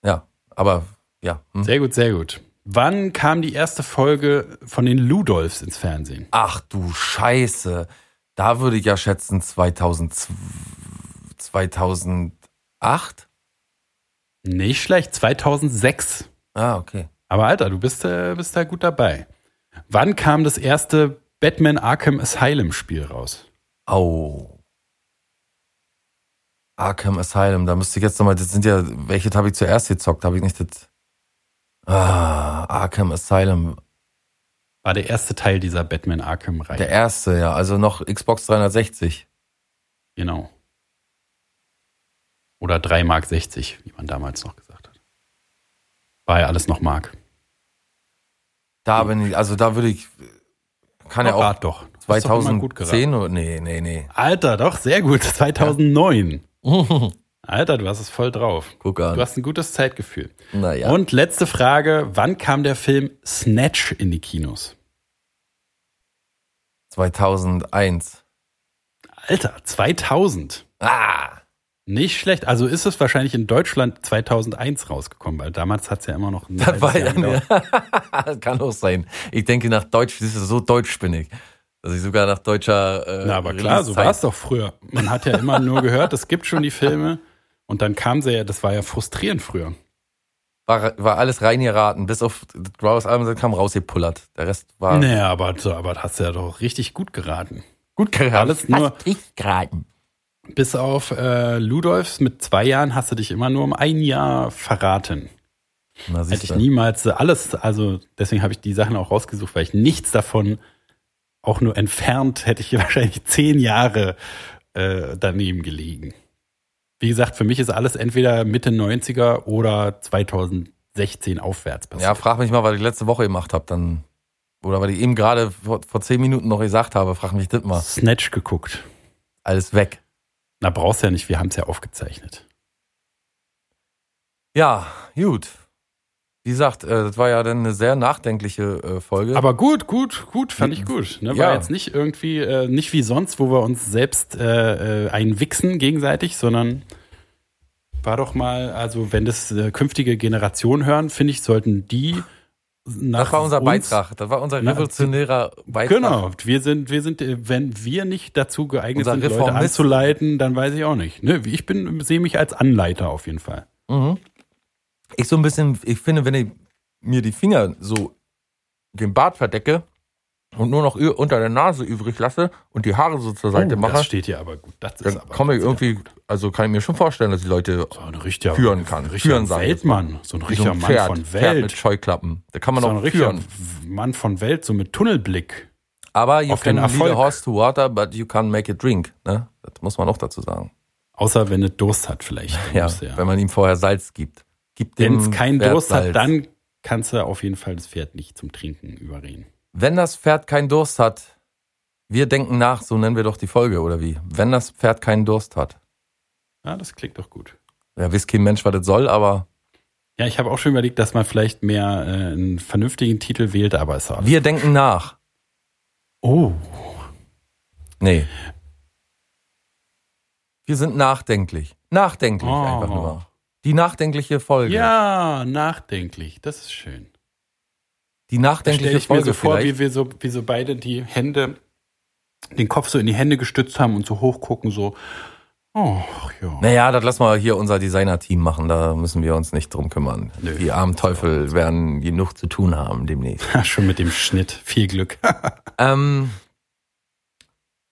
äh, ja, aber, ja. Hm. Sehr gut, sehr gut. Wann kam die erste Folge von den Ludolfs ins Fernsehen? Ach du Scheiße. Da würde ich ja schätzen 2000, 2008? Nicht schlecht, 2006. Ah, okay. Aber Alter, du bist, äh, bist da gut dabei. Wann kam das erste Batman Arkham Asylum Spiel raus? Au. Arkham Asylum, da müsste ich jetzt nochmal, das sind ja, welche habe ich zuerst gezockt? Habe ich nicht das. Ah, Arkham Asylum. War der erste Teil dieser Batman Arkham Reihe. Der erste, ja, also noch Xbox 360. Genau. Oder 3 Mark 60, wie man damals noch gesagt hat. War ja alles noch Mark. Da bin ich, also da würde ich, kann ja auch Rat doch. Du hast doch. 2010 oder, nee, nee, nee. Alter, doch, sehr gut. 2009. Alter, du hast es voll drauf. Guck an. Du hast ein gutes Zeitgefühl. Naja. Und letzte Frage. Wann kam der Film Snatch in die Kinos? 2001. Alter, 2000. Ah, Nicht schlecht. Also ist es wahrscheinlich in Deutschland 2001 rausgekommen, weil damals hat es ja immer noch ein Das war ja, das kann auch sein. Ich denke nach Deutsch, das ist so deutsch bin ich. Dass ich sogar nach deutscher äh, Na, aber klar, so war es doch früher. Man hat ja immer nur gehört, es gibt schon die Filme. Und dann kam sie ja, das war ja frustrierend früher. war, war alles reingeraten, bis auf Growers Album kam rausgepullert. Der Rest war Nee, aber, so, aber das hast du ja doch richtig gut geraten. gut geraten. Alles nur, richtig geraten. Bis auf äh, Ludolfs mit zwei Jahren hast du dich immer nur um ein Jahr verraten. Na, Hätte ich niemals äh, alles, also deswegen habe ich die Sachen auch rausgesucht, weil ich nichts davon auch nur entfernt hätte ich wahrscheinlich zehn Jahre äh, daneben gelegen. Wie gesagt, für mich ist alles entweder Mitte 90er oder 2016 aufwärts Ja, passiert. frag mich mal, was ich letzte Woche gemacht habe, dann. Oder was ich eben gerade vor, vor zehn Minuten noch gesagt habe, frag mich das mal. Snatch geguckt. Alles weg. Na, brauchst ja nicht, wir haben es ja aufgezeichnet. Ja, gut. Wie gesagt, äh, das war ja dann eine sehr nachdenkliche äh, Folge. Aber gut, gut, gut, fand ich gut. Ne? War Ja. jetzt nicht irgendwie, äh, nicht wie sonst, wo wir uns selbst einwichsen gegenseitig, sondern war doch mal, also wenn das künftige Generationen hören, finde ich, sollten die das war unser uns, Beitrag. Das war unser Na, revolutionärer Beitrag. Genau, wir sind, wir sind, äh, wenn wir nicht dazu geeignet Unser sind, Leute Reformist. anzuleiten, dann weiß ich auch nicht. Ne? Ich bin, sehe mich als Anleiter auf jeden Fall. Mhm. Ich so ein bisschen, ich finde, wenn ich mir die Finger so den Bart verdecke und nur noch unter der Nase übrig lasse und die Haare so zur Seite Oh, mache, das steht hier aber gut. Das ist dann aber komme ich ist irgendwie, also kann ich mir schon vorstellen, dass die Leute so ein richtiger, führen kann. ein richtiger Führen. Weltmann, so ein wie so richtiger ein Mann Pferd, von Pferd mit Welt. Scheuklappen. Da kann man so ein auch richtiger führen. Mann von Welt, so mit Tunnelblick. Aber you auf den can lead a horse to water, but you can't make it drink. Ne? Das muss man auch dazu sagen. Außer wenn es Durst hat vielleicht. Ja, ja. wenn man ihm vorher Salz gibt. Gibt Wenn es keinen Durst Salz. hat, dann kannst du auf jeden Fall das Pferd nicht zum Trinken überreden. Wenn das Pferd keinen Durst hat, wir denken nach, so nennen wir doch die Folge, oder wie? Wenn das Pferd keinen Durst hat. Ja, das klingt doch gut. Ja, weiß kein Mensch, was das soll, aber Ja, ich habe auch schon überlegt, dass man vielleicht mehr äh, einen vernünftigen Titel wählt, aber ist auch. wir denken nach. Oh. Nee. Wir sind nachdenklich. Nachdenklich Oh. einfach nur. Die nachdenkliche Folge. Ja, nachdenklich. Das ist schön. Die nachdenkliche ich mir Folge so vor, vielleicht. wie wir so, wie so beide die Hände, den Kopf so in die Hände gestützt haben und so hochgucken, so. Oh, ja. Naja, das lassen wir hier unser Designer-Team machen. Da müssen wir uns nicht drum kümmern. Nö. Die armen Teufel werden genug zu tun haben demnächst. Schon mit dem Schnitt. Viel Glück. Ähm,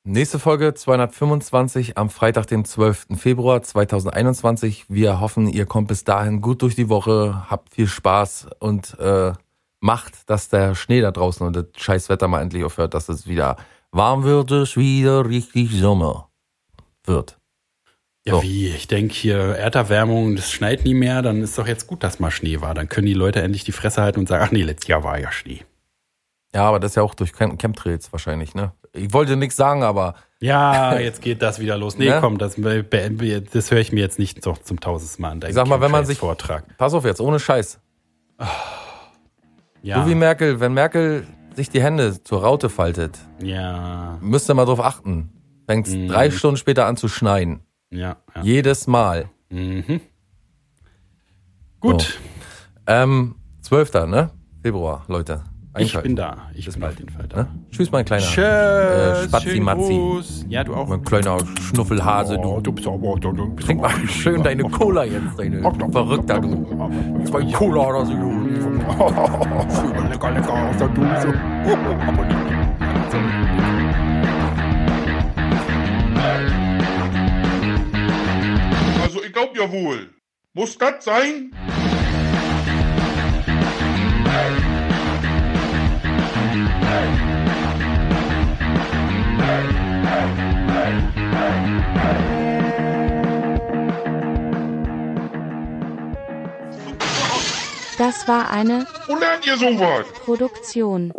nächste Folge 225 am Freitag, dem 12. Februar 2021. Wir hoffen, ihr kommt bis dahin gut durch die Woche, habt viel Spaß und äh, macht, dass der Schnee da draußen und das scheiß Wetter mal endlich aufhört, dass es wieder warm wird, es wieder richtig Sommer wird. Ja, So. wie? Ich denke hier, Erderwärmung, das schneit nie mehr, dann ist doch jetzt gut, dass mal Schnee war. Dann können die Leute endlich die Fresse halten und sagen, ach nee, letztes Jahr war ja Schnee. Ja, aber das ist ja auch durch Chem- Chemtrails wahrscheinlich, ne? Ich wollte nichts sagen, aber Ja, jetzt geht das wieder los. Nee, Ne? komm, das, das höre ich mir jetzt nicht so zum tausendsten Mal an. Ich sag mal, wenn man sich- Vortrag. pass auf jetzt, ohne Scheiß. Ja, So wie Merkel, wenn Merkel sich die Hände zur Raute faltet, ja, müsst ihr mal drauf achten. Fängt Mhm. drei Stunden später an zu schneien. ja, ja. Jedes Mal. Mhm. Gut, Ähm, 12. Ne? Februar, Leute. Ich bin da. Ich bin bald. auf jeden Fall da. Ne? Tschüss, mein kleiner. Tschüss, Äh, Spatzi schönen Matzi. Gruß. Ja, du auch. Mein kleiner Schnuffelhase, Oh, du. du bist aber, du, du bist Trink mal schön deine Cola jetzt, deine Verrückter, du. Zwei Cola oder so. lecker, lecker aus der Dose. Also ich glaub ja wohl. Muss das sein? Das war eine Wo lernt ihr sowas? Produktion